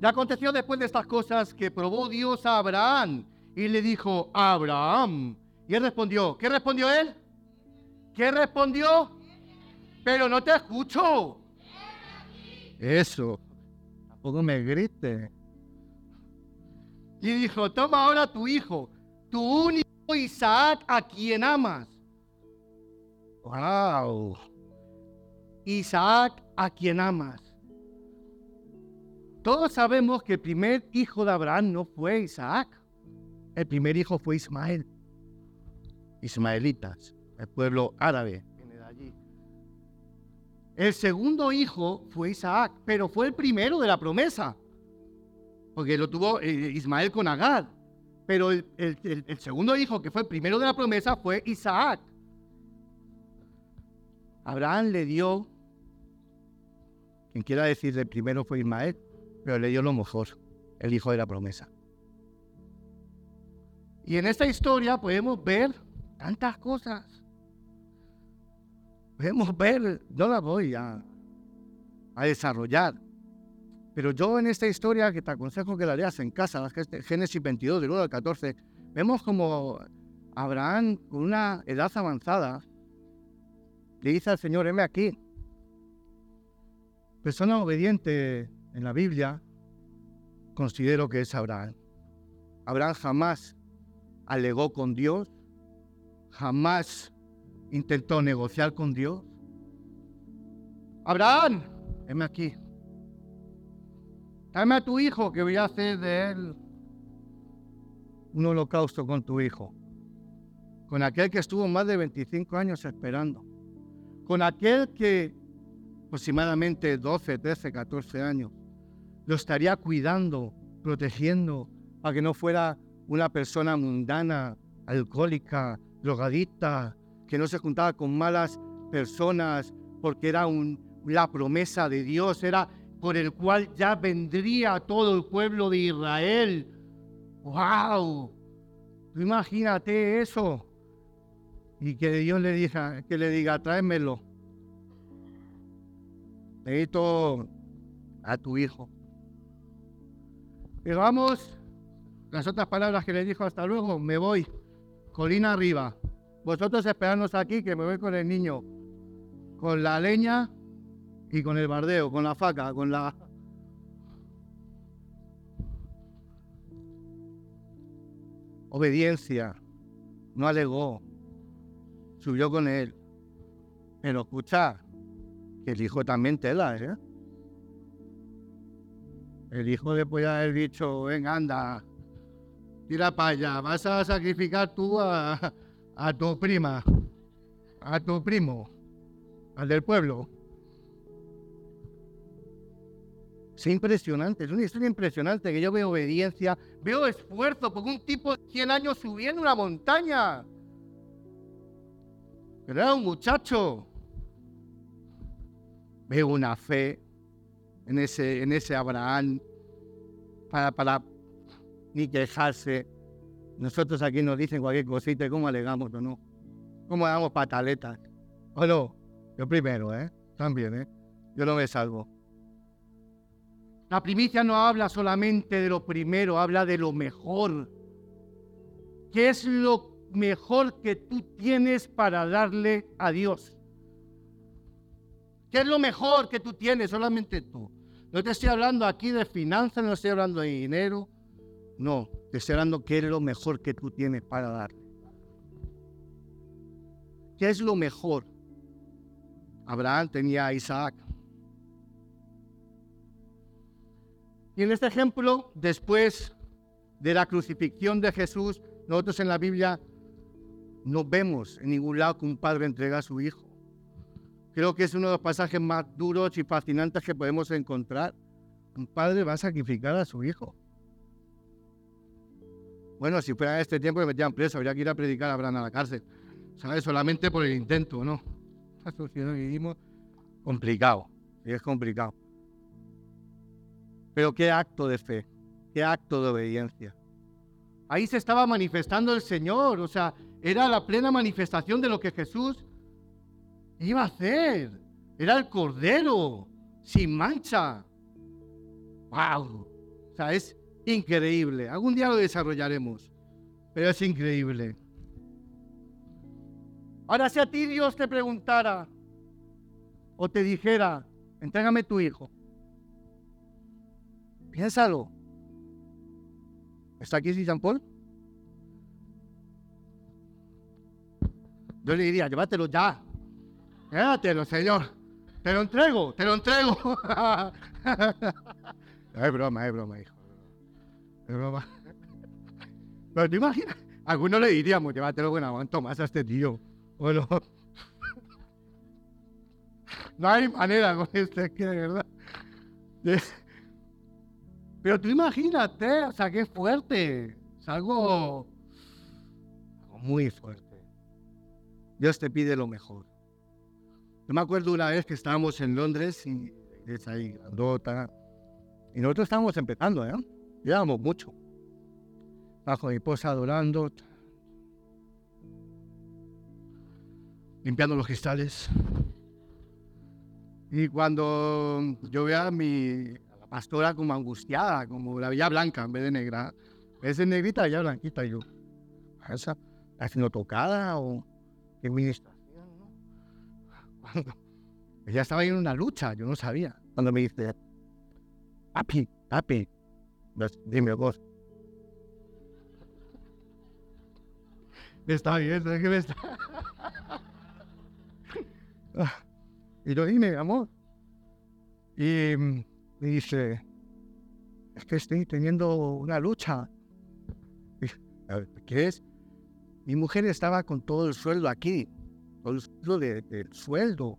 Ya aconteció después de estas cosas que probó Dios a Abraham y le dijo, Abraham. Y él respondió, ¿qué respondió él? ¿Qué respondió? Pero no te escucho. Eso. Tampoco me grite. Y dijo, toma ahora tu hijo, tu único Isaac a quien amas. Wow. Isaac a quien amas. Todos sabemos que el primer hijo de Abraham no fue Isaac. El primer hijo fue Ismael. Ismaelitas, el pueblo árabe. El segundo hijo fue Isaac, pero fue el primero de la promesa porque lo tuvo eh, Ismael con Agar. Pero el, segundo hijo, que fue el primero de la promesa, fue Isaac. Abraham le dio, quien quiera decir el primero fue Ismael, pero le dio lo mejor, el hijo de la promesa. Y en esta historia podemos ver tantas cosas. Podemos ver, no la voy a, a desarrollar, pero yo en esta historia, que te aconsejo que la leas en casa, Génesis 22, del 1 al 14, vemos como Abraham, con una edad avanzada, le dice al Señor, heme aquí. Persona obediente en la Biblia, considero que es Abraham. Abraham jamás alegó con Dios, jamás intentó negociar con Dios. Abraham, heme aquí. Dame a tu hijo que voy a hacer de él un holocausto con tu hijo. Con aquel que estuvo más de 25 años esperando. Con aquel que aproximadamente 12, 13, 14 años lo estaría cuidando, protegiendo, para que no fuera una persona mundana, alcohólica, drogadicta, que no se juntaba con malas personas, porque era la promesa de Dios, era por el cual ya vendría todo el pueblo de Israel. ¡Wow! imagínate eso. Y que Dios le diga, que le diga, tráemelo. Necesito a tu hijo. Pero vamos, las otras palabras que le dijo hasta luego, me voy, colina arriba. Vosotros esperadnos aquí que me voy con el niño, con la leña y con el bardeo, con la faca, con la... Obediencia, no alegó, subió con él. Pero escucha, que el hijo también tela, ¿eh? El hijo después de haber dicho, venga, anda, tira para allá, vas a sacrificar tú a, a tu prima, a tu primo, al del pueblo. Es impresionante, es una historia impresionante que yo veo obediencia, veo esfuerzo, porque un tipo de 100 años subiendo una montaña. Pero era un muchacho. Veo una fe en ese, en ese Abraham para, para ni quejarse. Nosotros aquí nos dicen cualquier cosita, ¿cómo alegamos o no? ¿Cómo damos pataletas? ¿O no? Yo primero, ¿eh? También, ¿eh? Yo no me salvo. La primicia no habla solamente de lo primero, habla de lo mejor. ¿Qué es lo mejor que tú tienes para darle a Dios? ¿Qué es lo mejor que tú tienes? Solamente tú. No te estoy hablando aquí de finanzas, no estoy hablando de dinero. No, te estoy hablando qué es lo mejor que tú tienes para darle. ¿Qué es lo mejor? Abraham tenía a Isaac. Y en este ejemplo, después de la crucifixión de Jesús, nosotros en la Biblia no vemos en ningún lado que un padre entrega a su hijo. Creo que es uno de los pasajes más duros y fascinantes que podemos encontrar. Un padre va a sacrificar a su hijo. Bueno, si fuera este tiempo que metían preso, habría que ir a predicar a Abraham a la cárcel. ¿Sabes? Solamente por el intento, ¿no? La sociedad que vivimos, complicado. Y es complicado. Pero qué acto de fe, qué acto de obediencia. Ahí se estaba manifestando el Señor, o sea, era la plena manifestación de lo que Jesús iba a hacer. Era el Cordero, sin mancha. ¡Wow! O sea, es increíble. Algún día lo desarrollaremos, pero es increíble. Ahora, si a ti Dios te preguntara o te dijera, entrégame tu hijo, Piénsalo. ¿Está aquí Jean Paul? Yo le diría, llévatelo ya. Llévatelo, Señor. Te lo entrego, te lo entrego. es broma, es broma, hijo. Es broma. Pero te imaginas, algunos le diríamos, llévatelo, bueno, aguanto más a este tío. Bueno. no hay manera con este, que de verdad. Pero tú imagínate, o sea, qué fuerte. Es algo, muy fuerte. Dios te pide lo mejor. Yo me acuerdo una vez que estábamos en Londres y es ahí grandota. Y nosotros estábamos empezando, ¿eh? Llevábamos mucho. Bajo mi esposa adorando. Limpiando los cristales. Y cuando yo veía a mi, pastora como angustiada, como la veía blanca en vez de negra. Es negrita, ya blanquita. Yo, ¿esa está haciendo tocada o qué administración? ella estaba en una lucha, yo no sabía. Cuando me dice, papi, papi, pues, dime vos. Me está viendo, es que me está. y yo dime, amor. Y me dice, es que estoy teniendo una lucha. ¿Qué es? Mi mujer estaba con todo el sueldo aquí, sueldo del sueldo,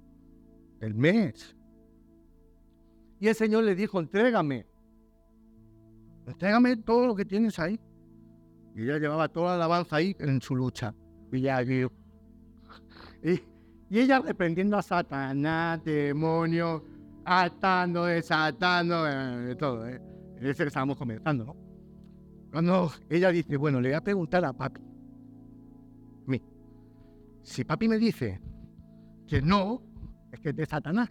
del mes. Y el Señor le dijo, entrégame, entrégame todo lo que tienes ahí. Y ella llevaba toda la alabanza ahí en su lucha. Y, ya, y, y ella reprendiendo a Satanás, demonio, atando, desatando, de todo. ¿eh? Ese que estábamos comenzando, ¿no? Cuando ella dice, bueno, le voy a preguntar a papi. Si papi me dice que no, es que es de Satanás.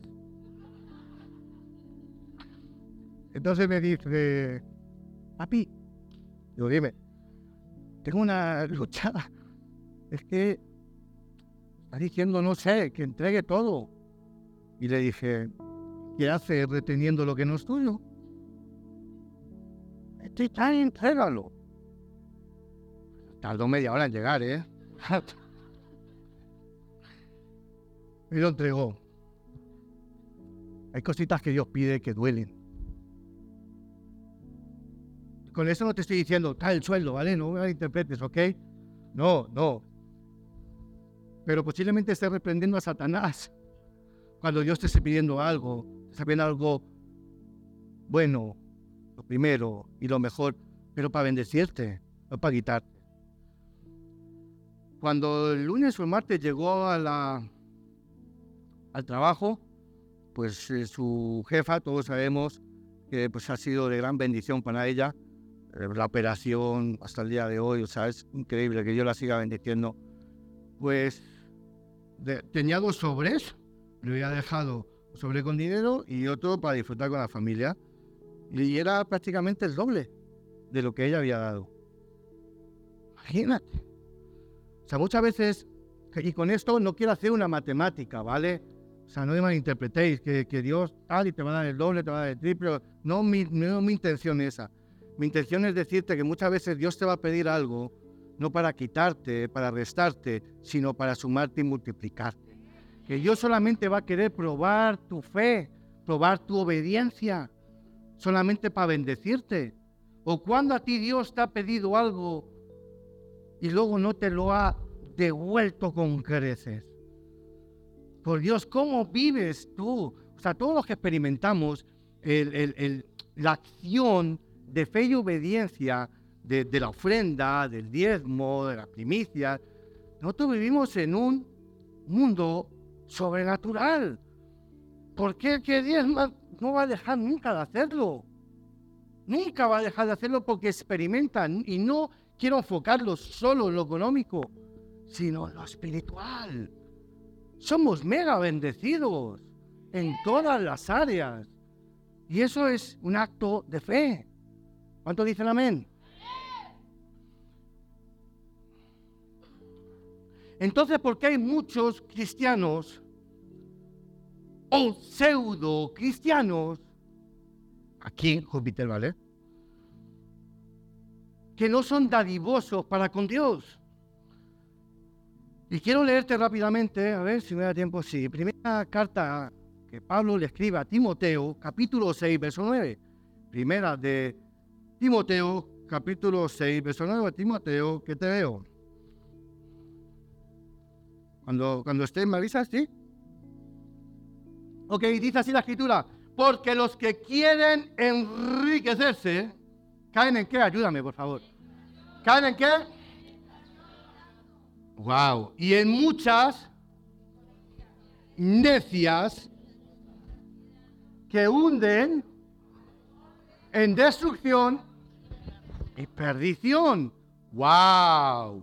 Entonces me dice, papi, digo, dime, tengo una lucha. Es que está diciendo, no sé, que entregue todo. Y le dije, ¿Qué hace reteniendo lo que no es tuyo? Este está, entrégalo. Tardó media hora en llegar, ¿eh? y lo entregó. Hay cositas que Dios pide que duelen. Con eso no te estoy diciendo, está el sueldo, ¿vale? No me interpretes, ¿ok? No, no. Pero posiblemente esté reprendiendo a Satanás cuando Dios te esté pidiendo algo sabiendo algo bueno, lo primero y lo mejor, pero para bendecirte, no para quitarte. Cuando el lunes o el martes llegó a la, al trabajo, pues eh, su jefa, todos sabemos que pues, ha sido de gran bendición para ella, eh, la operación hasta el día de hoy, o sea, es increíble que Dios la siga bendiciendo. Pues tenía dos sobres, le había dejado sobre con dinero y otro para disfrutar con la familia. Y era prácticamente el doble de lo que ella había dado. Imagínate. O sea, muchas veces, y con esto no quiero hacer una matemática, ¿vale? O sea, no me malinterpretéis, que, que Dios tal y te va a dar el doble, te va a dar el triple. No mi, no mi intención es esa. Mi intención es decirte que muchas veces Dios te va a pedir algo, no para quitarte, para restarte, sino para sumarte y multiplicarte. Que Dios solamente va a querer probar tu fe, probar tu obediencia, solamente para bendecirte. O cuando a ti Dios te ha pedido algo y luego no te lo ha devuelto con creces. Por Dios, ¿cómo vives tú? O sea, todos los que experimentamos la acción de fe y obediencia de, la ofrenda, del diezmo, de la primicia, nosotros vivimos en un mundo sobrenatural. ¿Por qué el que diezma no va a dejar nunca de hacerlo? Nunca va a dejar de hacerlo porque experimentan y no quiero enfocarlo solo en lo económico, sino en lo espiritual. Somos mega bendecidos en todas las áreas. Y eso es un acto de fe. ¿Cuánto dicen amén? Entonces, ¿por qué hay muchos cristianos o pseudo cristianos aquí en Júpiter, ¿vale? Que no son dadivosos para con Dios. Y quiero leerte rápidamente, a ver si me da tiempo. Sí, primera carta que Pablo le escribe a Timoteo, capítulo 6, verso 9. Primera de Timoteo, capítulo 6, verso 9. Timoteo, ¿qué te veo? Cuando, cuando estés, me avisas, ¿sí? Ok, dice así la escritura. Porque los que quieren enriquecerse, ¿caen en qué? Ayúdame, por favor. ¿Caen en qué? Wow. Y en muchas necias que hunden en destrucción y perdición. Wow.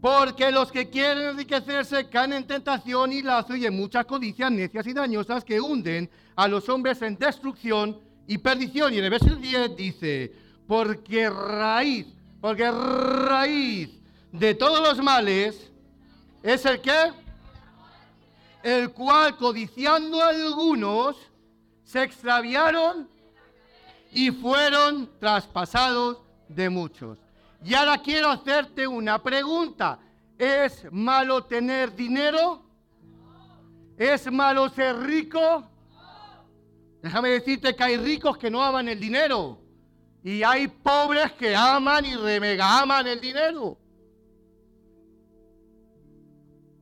Porque los que quieren enriquecerse caen en tentación y lazo y en muchas codicias necias y dañosas que hunden a los hombres en destrucción y perdición. Y en el verso 10 dice, porque raíz, porque raíz de todos los males es el que, el cual codiciando algunos se extraviaron y fueron traspasados de muchos. Y ahora quiero hacerte una pregunta. ¿Es malo tener dinero? ¿Es malo ser rico? Déjame decirte que hay ricos que no aman el dinero. Y hay pobres que aman y remega aman el dinero.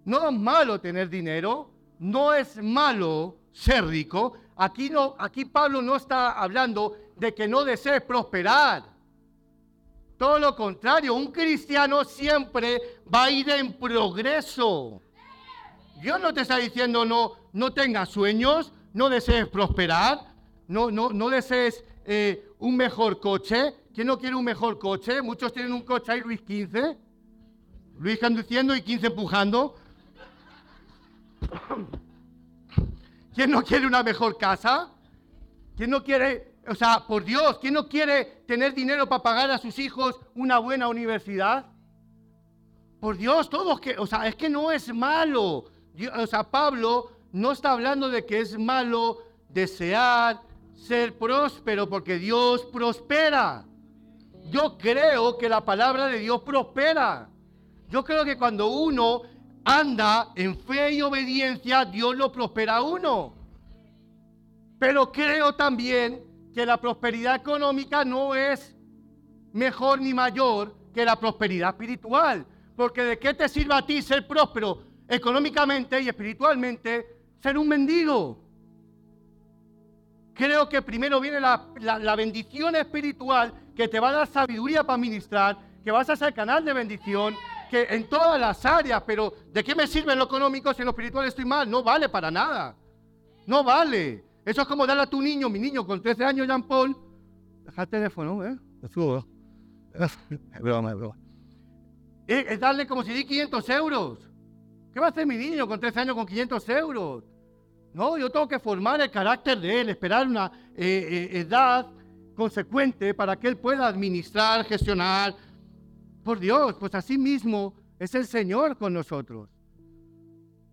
No es malo tener dinero, no es malo ser rico. Aquí, no, aquí Pablo no está hablando de que no desees prosperar. Todo lo contrario, un cristiano siempre va a ir en progreso. Dios no te está diciendo no, no tengas sueños, no desees prosperar, no, no, no desees eh, un mejor coche. ¿Quién no quiere un mejor coche? Muchos tienen un coche ahí, Luis 15. Luis conduciendo y 15 empujando. ¿Quién no quiere una mejor casa? ¿Quién no quiere, o sea, por Dios, quién no quiere tener dinero para pagar a sus hijos una buena universidad? Por Dios, todos que, o sea, es que no es malo. o sea, Pablo no está hablando de que es malo desear ser próspero porque Dios prospera. Yo creo que la palabra de Dios prospera. Yo creo que cuando uno anda en fe y obediencia, Dios lo prospera a uno. Pero creo también que la prosperidad económica no es mejor ni mayor que la prosperidad espiritual. Porque de qué te sirve a ti ser próspero económicamente y espiritualmente ser un mendigo. Creo que primero viene la, la bendición espiritual que te va a dar sabiduría para ministrar, que vas a ser canal de bendición, que en todas las áreas, pero ¿de qué me sirve en lo económico si en lo espiritual estoy mal? No vale para nada. No vale. Eso es como darle a tu niño, mi niño con 13 años, Jean Paul, deja el teléfono, ¿eh? Es broma, es broma. Es darle como si di 500 euros. ¿Qué va a hacer mi niño con 13 años con 500 euros? No, yo tengo que formar el carácter de él, esperar una eh, eh, edad consecuente para que él pueda administrar, gestionar Por Dios, pues así mismo es el Señor con nosotros.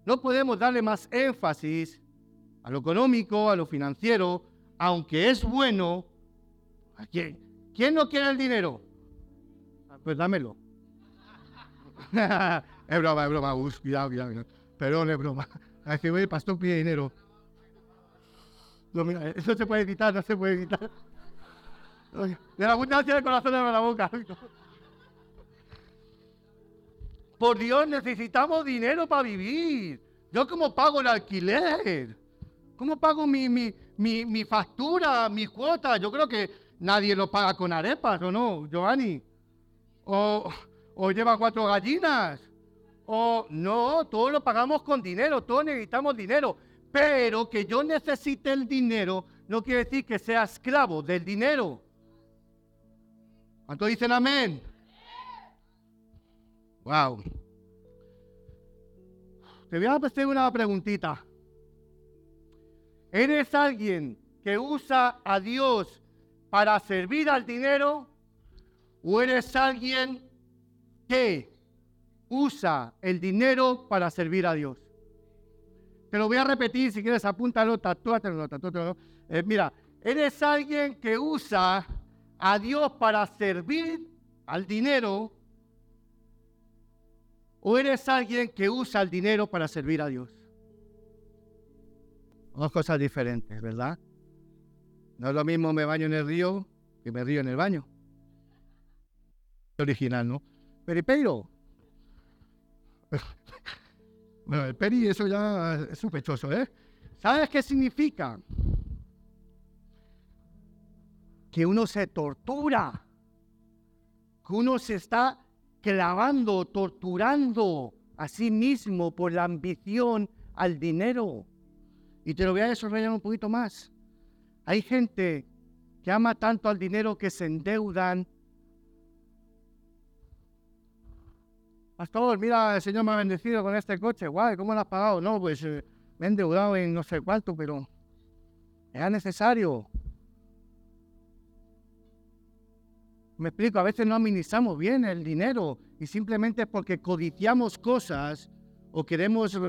No podemos darle más énfasis a lo económico, a lo financiero, aunque es bueno. quién? ¿Quién no quiere el dinero? Ah, pues dámelo. es broma, es broma. cuidado, cuidado, Perdón, es broma. A decir, el pastor pide dinero. No, mira, eso se puede evitar, no se puede evitar. De la abundancia del corazón de la boca. Por Dios, necesitamos dinero para vivir. Yo cómo pago el alquiler. ¿Cómo pago mi, mi, mi, mi factura, mi cuota? Yo creo que nadie lo paga con arepas, ¿o no, Giovanni? O, o lleva cuatro gallinas. O no, todo lo pagamos con dinero, todos necesitamos dinero. Pero que yo necesite el dinero no quiere decir que sea esclavo del dinero. ¿Cuántos dicen amén? Wow. Te voy a hacer una preguntita. ¿Eres alguien que usa a Dios para servir al dinero? ¿O eres alguien que usa el dinero para servir a Dios? Te lo voy a repetir, si quieres apúntalo, tatúatelo, tatúatelo. Eh, mira, eres alguien que usa a Dios para servir al dinero o eres alguien que usa el dinero para servir a Dios. Dos cosas diferentes, ¿verdad? No es lo mismo me baño en el río que me río en el baño. Original, ¿no? Peripeiro. bueno, el peri, eso ya es sospechoso, ¿eh? ¿Sabes qué significa? Que uno se tortura, que uno se está clavando, torturando a sí mismo por la ambición al dinero. Y te lo voy a desarrollar un poquito más. Hay gente que ama tanto al dinero que se endeudan. Pastor, mira, el Señor me ha bendecido con este coche. Guay, ¿cómo lo has pagado? No, pues eh, me he endeudado en no sé cuánto, pero era necesario. Me explico, a veces no administramos bien el dinero y simplemente porque codiciamos cosas o queremos,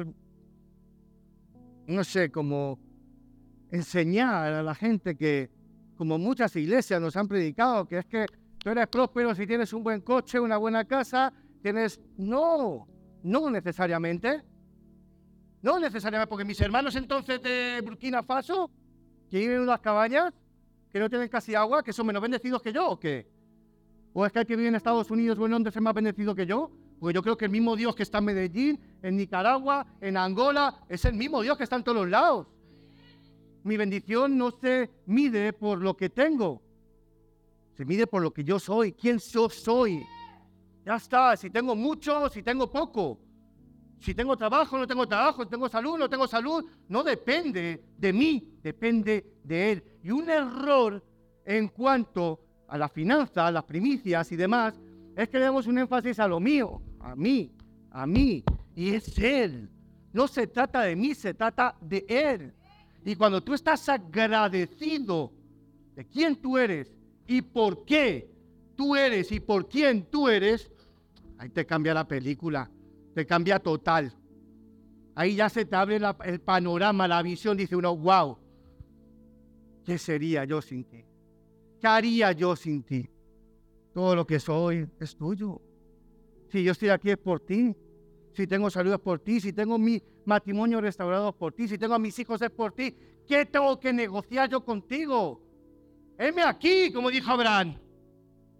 no sé, como enseñar a la gente que, como muchas iglesias nos han predicado, que es que tú eres próspero si tienes un buen coche, una buena casa, tienes... No, no necesariamente. No necesariamente, porque mis hermanos entonces de Burkina Faso, que viven en unas cabañas, que no tienen casi agua, que son menos bendecidos que yo, ¿o qué? ¿O es que el que vive en Estados Unidos o en Londres es más bendecido que yo? Porque yo creo que el mismo Dios que está en Medellín, en Nicaragua, en Angola, es el mismo Dios que está en todos los lados. Mi bendición no se mide por lo que tengo, se mide por lo que yo soy, quién yo soy. Ya está, si tengo mucho, si tengo poco. Si tengo trabajo, no tengo trabajo, si tengo salud, no tengo salud, no depende de mí, depende de Él. Y un error en cuanto a la finanza, a las primicias y demás, es que le damos un énfasis a lo mío, a mí, a mí, y es Él. No se trata de mí, se trata de Él. Y cuando tú estás agradecido de quién tú eres y por qué tú eres y por quién tú eres, ahí te cambia la película, te cambia total. Ahí ya se te abre el panorama, la visión, dice uno, wow, ¿qué sería yo sin ti? ¿Qué haría yo sin ti? Todo lo que soy es tuyo. Si yo estoy aquí es por ti. Si tengo salud es por ti. Si tengo mi matrimonio restaurado es por ti. Si tengo a mis hijos es por ti. ¿Qué tengo que negociar yo contigo? Heme aquí, como dijo Abraham.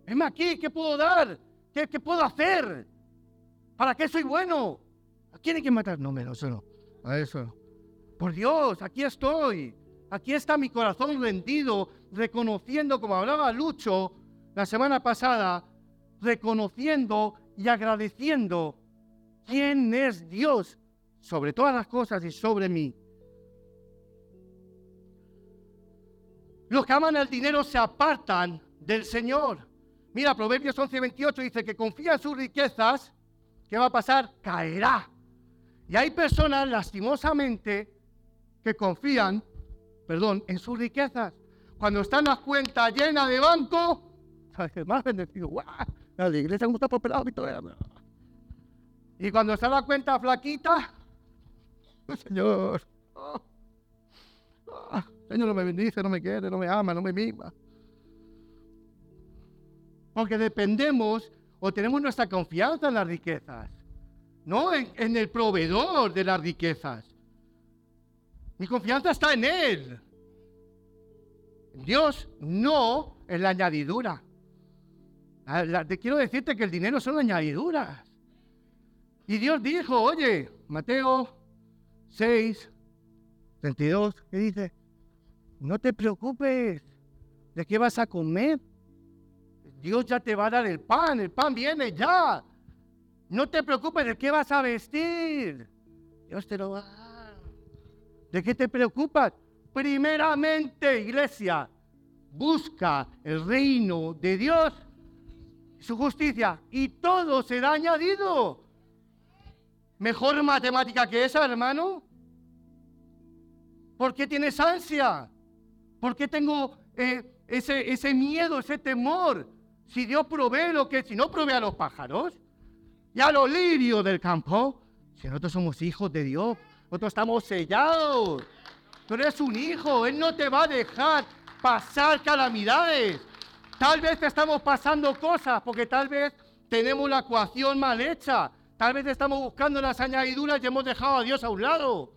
Heme aquí, ¿qué puedo dar? ¿Qué, puedo hacer? ¿Para qué soy bueno? ¿A quién hay que matar? No, menos eso no. A eso Por Dios, aquí estoy. Aquí está mi corazón rendido, reconociendo, como hablaba Lucho la semana pasada, reconociendo y agradeciendo quién es Dios sobre todas las cosas y sobre mí. Los que aman el dinero se apartan del Señor. Mira, Proverbios 11:28 dice que confía en sus riquezas, ¿qué va a pasar? Caerá. Y hay personas, lastimosamente, que confían perdón, en sus riquezas. Cuando están las cuentas llenas de banco, ¿sabes? Más bendecido, la iglesia como está prosperada, Y cuando se da cuenta flaquita, Señor, oh, oh, Señor no me bendice, no me quiere, no me ama, no me mima. Porque dependemos o tenemos nuestra confianza en las riquezas, no en el proveedor de las riquezas. Mi confianza está en Él. Dios no es la añadidura. te quiero decirte que el dinero son añadiduras. Y Dios dijo, oye, Mateo 6, 32, ¿qué dice? No te preocupes de qué vas a comer. Dios ya te va a dar el pan, el pan viene ya. No te preocupes de qué vas a vestir. Dios te lo va a. ¿De qué te preocupas? Primeramente, iglesia, busca el reino de Dios, su justicia, y todo será añadido. ¿Mejor matemática que esa, hermano? ¿Por qué tienes ansia? ¿Por qué tengo eh, ese, ese miedo, ese temor? Si Dios provee lo que, si no provee a los pájaros y a los lirios del campo, si nosotros somos hijos de Dios, nosotros estamos sellados. Tú eres un hijo, Él no te va a dejar pasar calamidades. Tal vez te estamos pasando cosas porque tal vez tenemos la ecuación mal hecha. Tal vez estamos buscando las añadiduras y hemos dejado a Dios a un lado.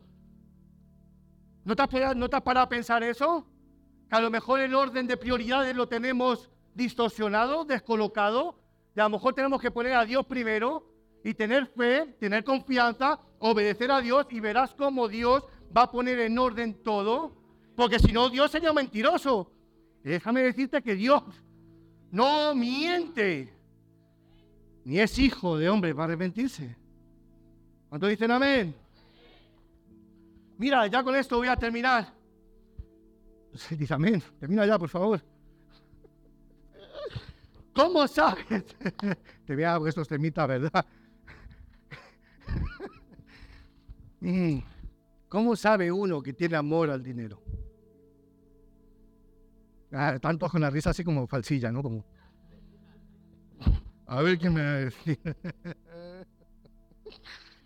¿No te has, no te has parado a pensar eso? Que a lo mejor el orden de prioridades lo tenemos distorsionado, descolocado. Y a lo mejor tenemos que poner a Dios primero y tener fe, tener confianza, obedecer a Dios y verás cómo Dios va a poner en orden todo, porque si no, Dios sería mentiroso. déjame decirte que Dios no miente, ni es hijo de hombre para arrepentirse. ¿Cuántos dicen amén? Mira, ya con esto voy a terminar. Dice amén. Termina ya, por favor. ¿Cómo sabes? Te vea estos temitas, ¿verdad? ¿Cómo sabe uno que tiene amor al dinero? Ah, tanto con la risa así como falsilla, ¿no? Como... A ver quién me va a decir.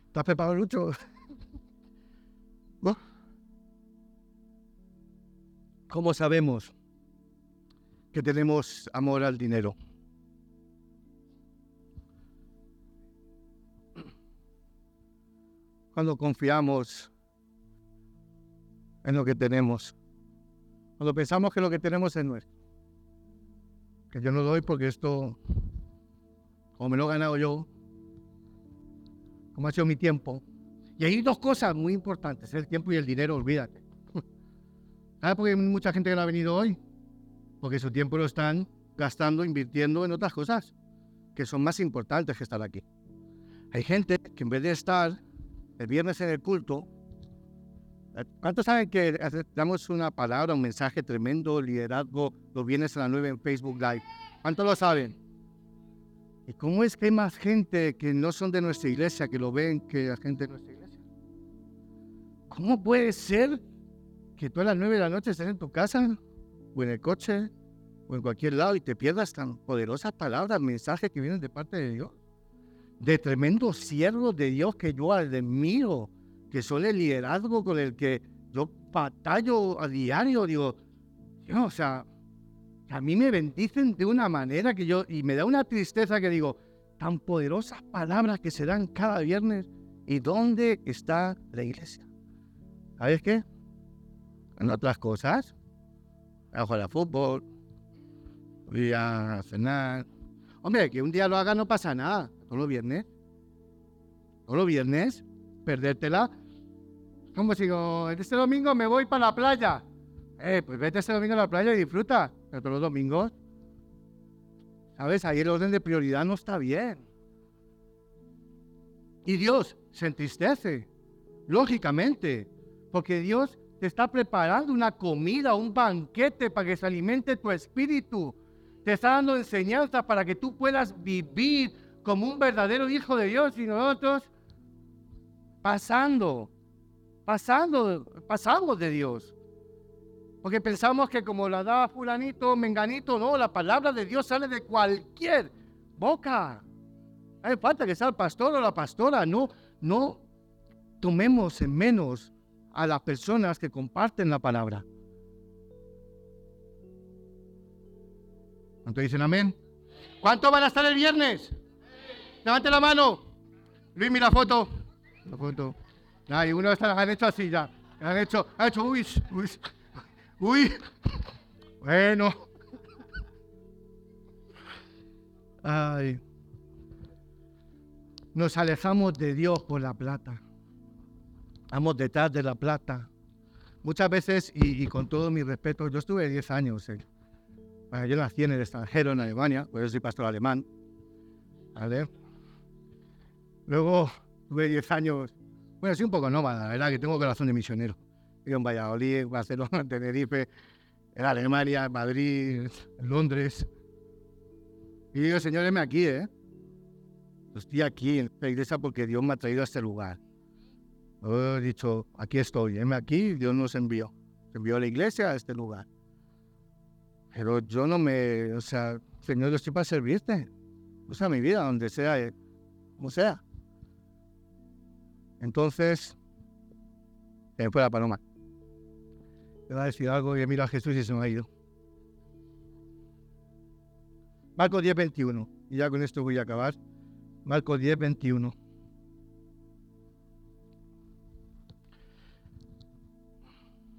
¿Estás preparado, Lucho? ¿Cómo sabemos que tenemos amor al dinero? Cuando confiamos en lo que tenemos. Cuando pensamos que lo que tenemos es nuestro. Que yo no doy porque esto, como me lo he ganado yo, como ha sido mi tiempo. Y hay dos cosas muy importantes, el tiempo y el dinero, olvídate. ¿Sabes por qué mucha gente que no ha venido hoy? Porque su tiempo lo están gastando, invirtiendo en otras cosas que son más importantes que estar aquí. Hay gente que en vez de estar el viernes en el culto, ¿Cuántos saben que damos una palabra, un mensaje tremendo, liderazgo, los viernes a las 9 en Facebook Live? ¿Cuántos lo saben? ¿Y cómo es que hay más gente que no son de nuestra iglesia que lo ven que la gente de nuestra iglesia? ¿Cómo puede ser que tú a las 9 de la noche estés en tu casa o en el coche o en cualquier lado y te pierdas tan poderosas palabras, mensajes que vienen de parte de Dios? De tremendos siervos de Dios que yo admiro que son el liderazgo con el que yo batallo a diario, digo, o sea, a mí me bendicen de una manera que yo, y me da una tristeza que digo, tan poderosas palabras que se dan cada viernes, ¿y dónde está la iglesia? ¿Sabes qué? En otras cosas, a jugar a fútbol, voy a cenar. Hombre, que un día lo haga no pasa nada, todos los viernes. Todos los viernes perdértela. Como digo, este domingo me voy para la playa. Eh, pues vete este domingo a la playa y disfruta. Pero todos los domingos, ¿sabes? Ahí el orden de prioridad no está bien. Y Dios se entristece, lógicamente, porque Dios te está preparando una comida, un banquete para que se alimente tu espíritu. Te está dando enseñanza para que tú puedas vivir como un verdadero hijo de Dios y nosotros pasando, pasando, pasamos de Dios. Porque pensamos que como la da fulanito, menganito, no, la palabra de Dios sale de cualquier boca. Hay falta que sea el pastor o la pastora. No, no tomemos en menos a las personas que comparten la palabra. ¿Cuánto dicen amén? ¿Cuánto van a estar el viernes? Levante la mano. Luis, mira la foto. La foto. Ay, uno está, han hecho así ya. Han hecho, han hecho, uy, uy, uy. Bueno. Ay. Nos alejamos de Dios por la plata. Vamos detrás de la plata. Muchas veces, y, con todo mi respeto, yo estuve 10 años. Yo nací en el extranjero, en Alemania, por eso soy pastor alemán. ¿Vale? Luego tuve 10 años, bueno, soy un poco nómada, la verdad que tengo corazón de misionero. Vivo en Valladolid, Barcelona, Tenerife, en Alemania, en Madrid, en Londres. Y digo, Señor, aquí, ¿eh? Estoy aquí en esta iglesia porque Dios me ha traído a este lugar. He dicho, aquí estoy, heme aquí, Dios nos envió. envió a la iglesia a este lugar. Pero yo no me, o sea, Señor, yo estoy para servirte. Usa mi vida, donde sea, eh, como sea. Entonces, se me fue la paloma. Le va a decir algo y mira a Jesús y se me ha ido. Marcos 10, 21. Y ya con esto voy a acabar. Marcos 10, 21.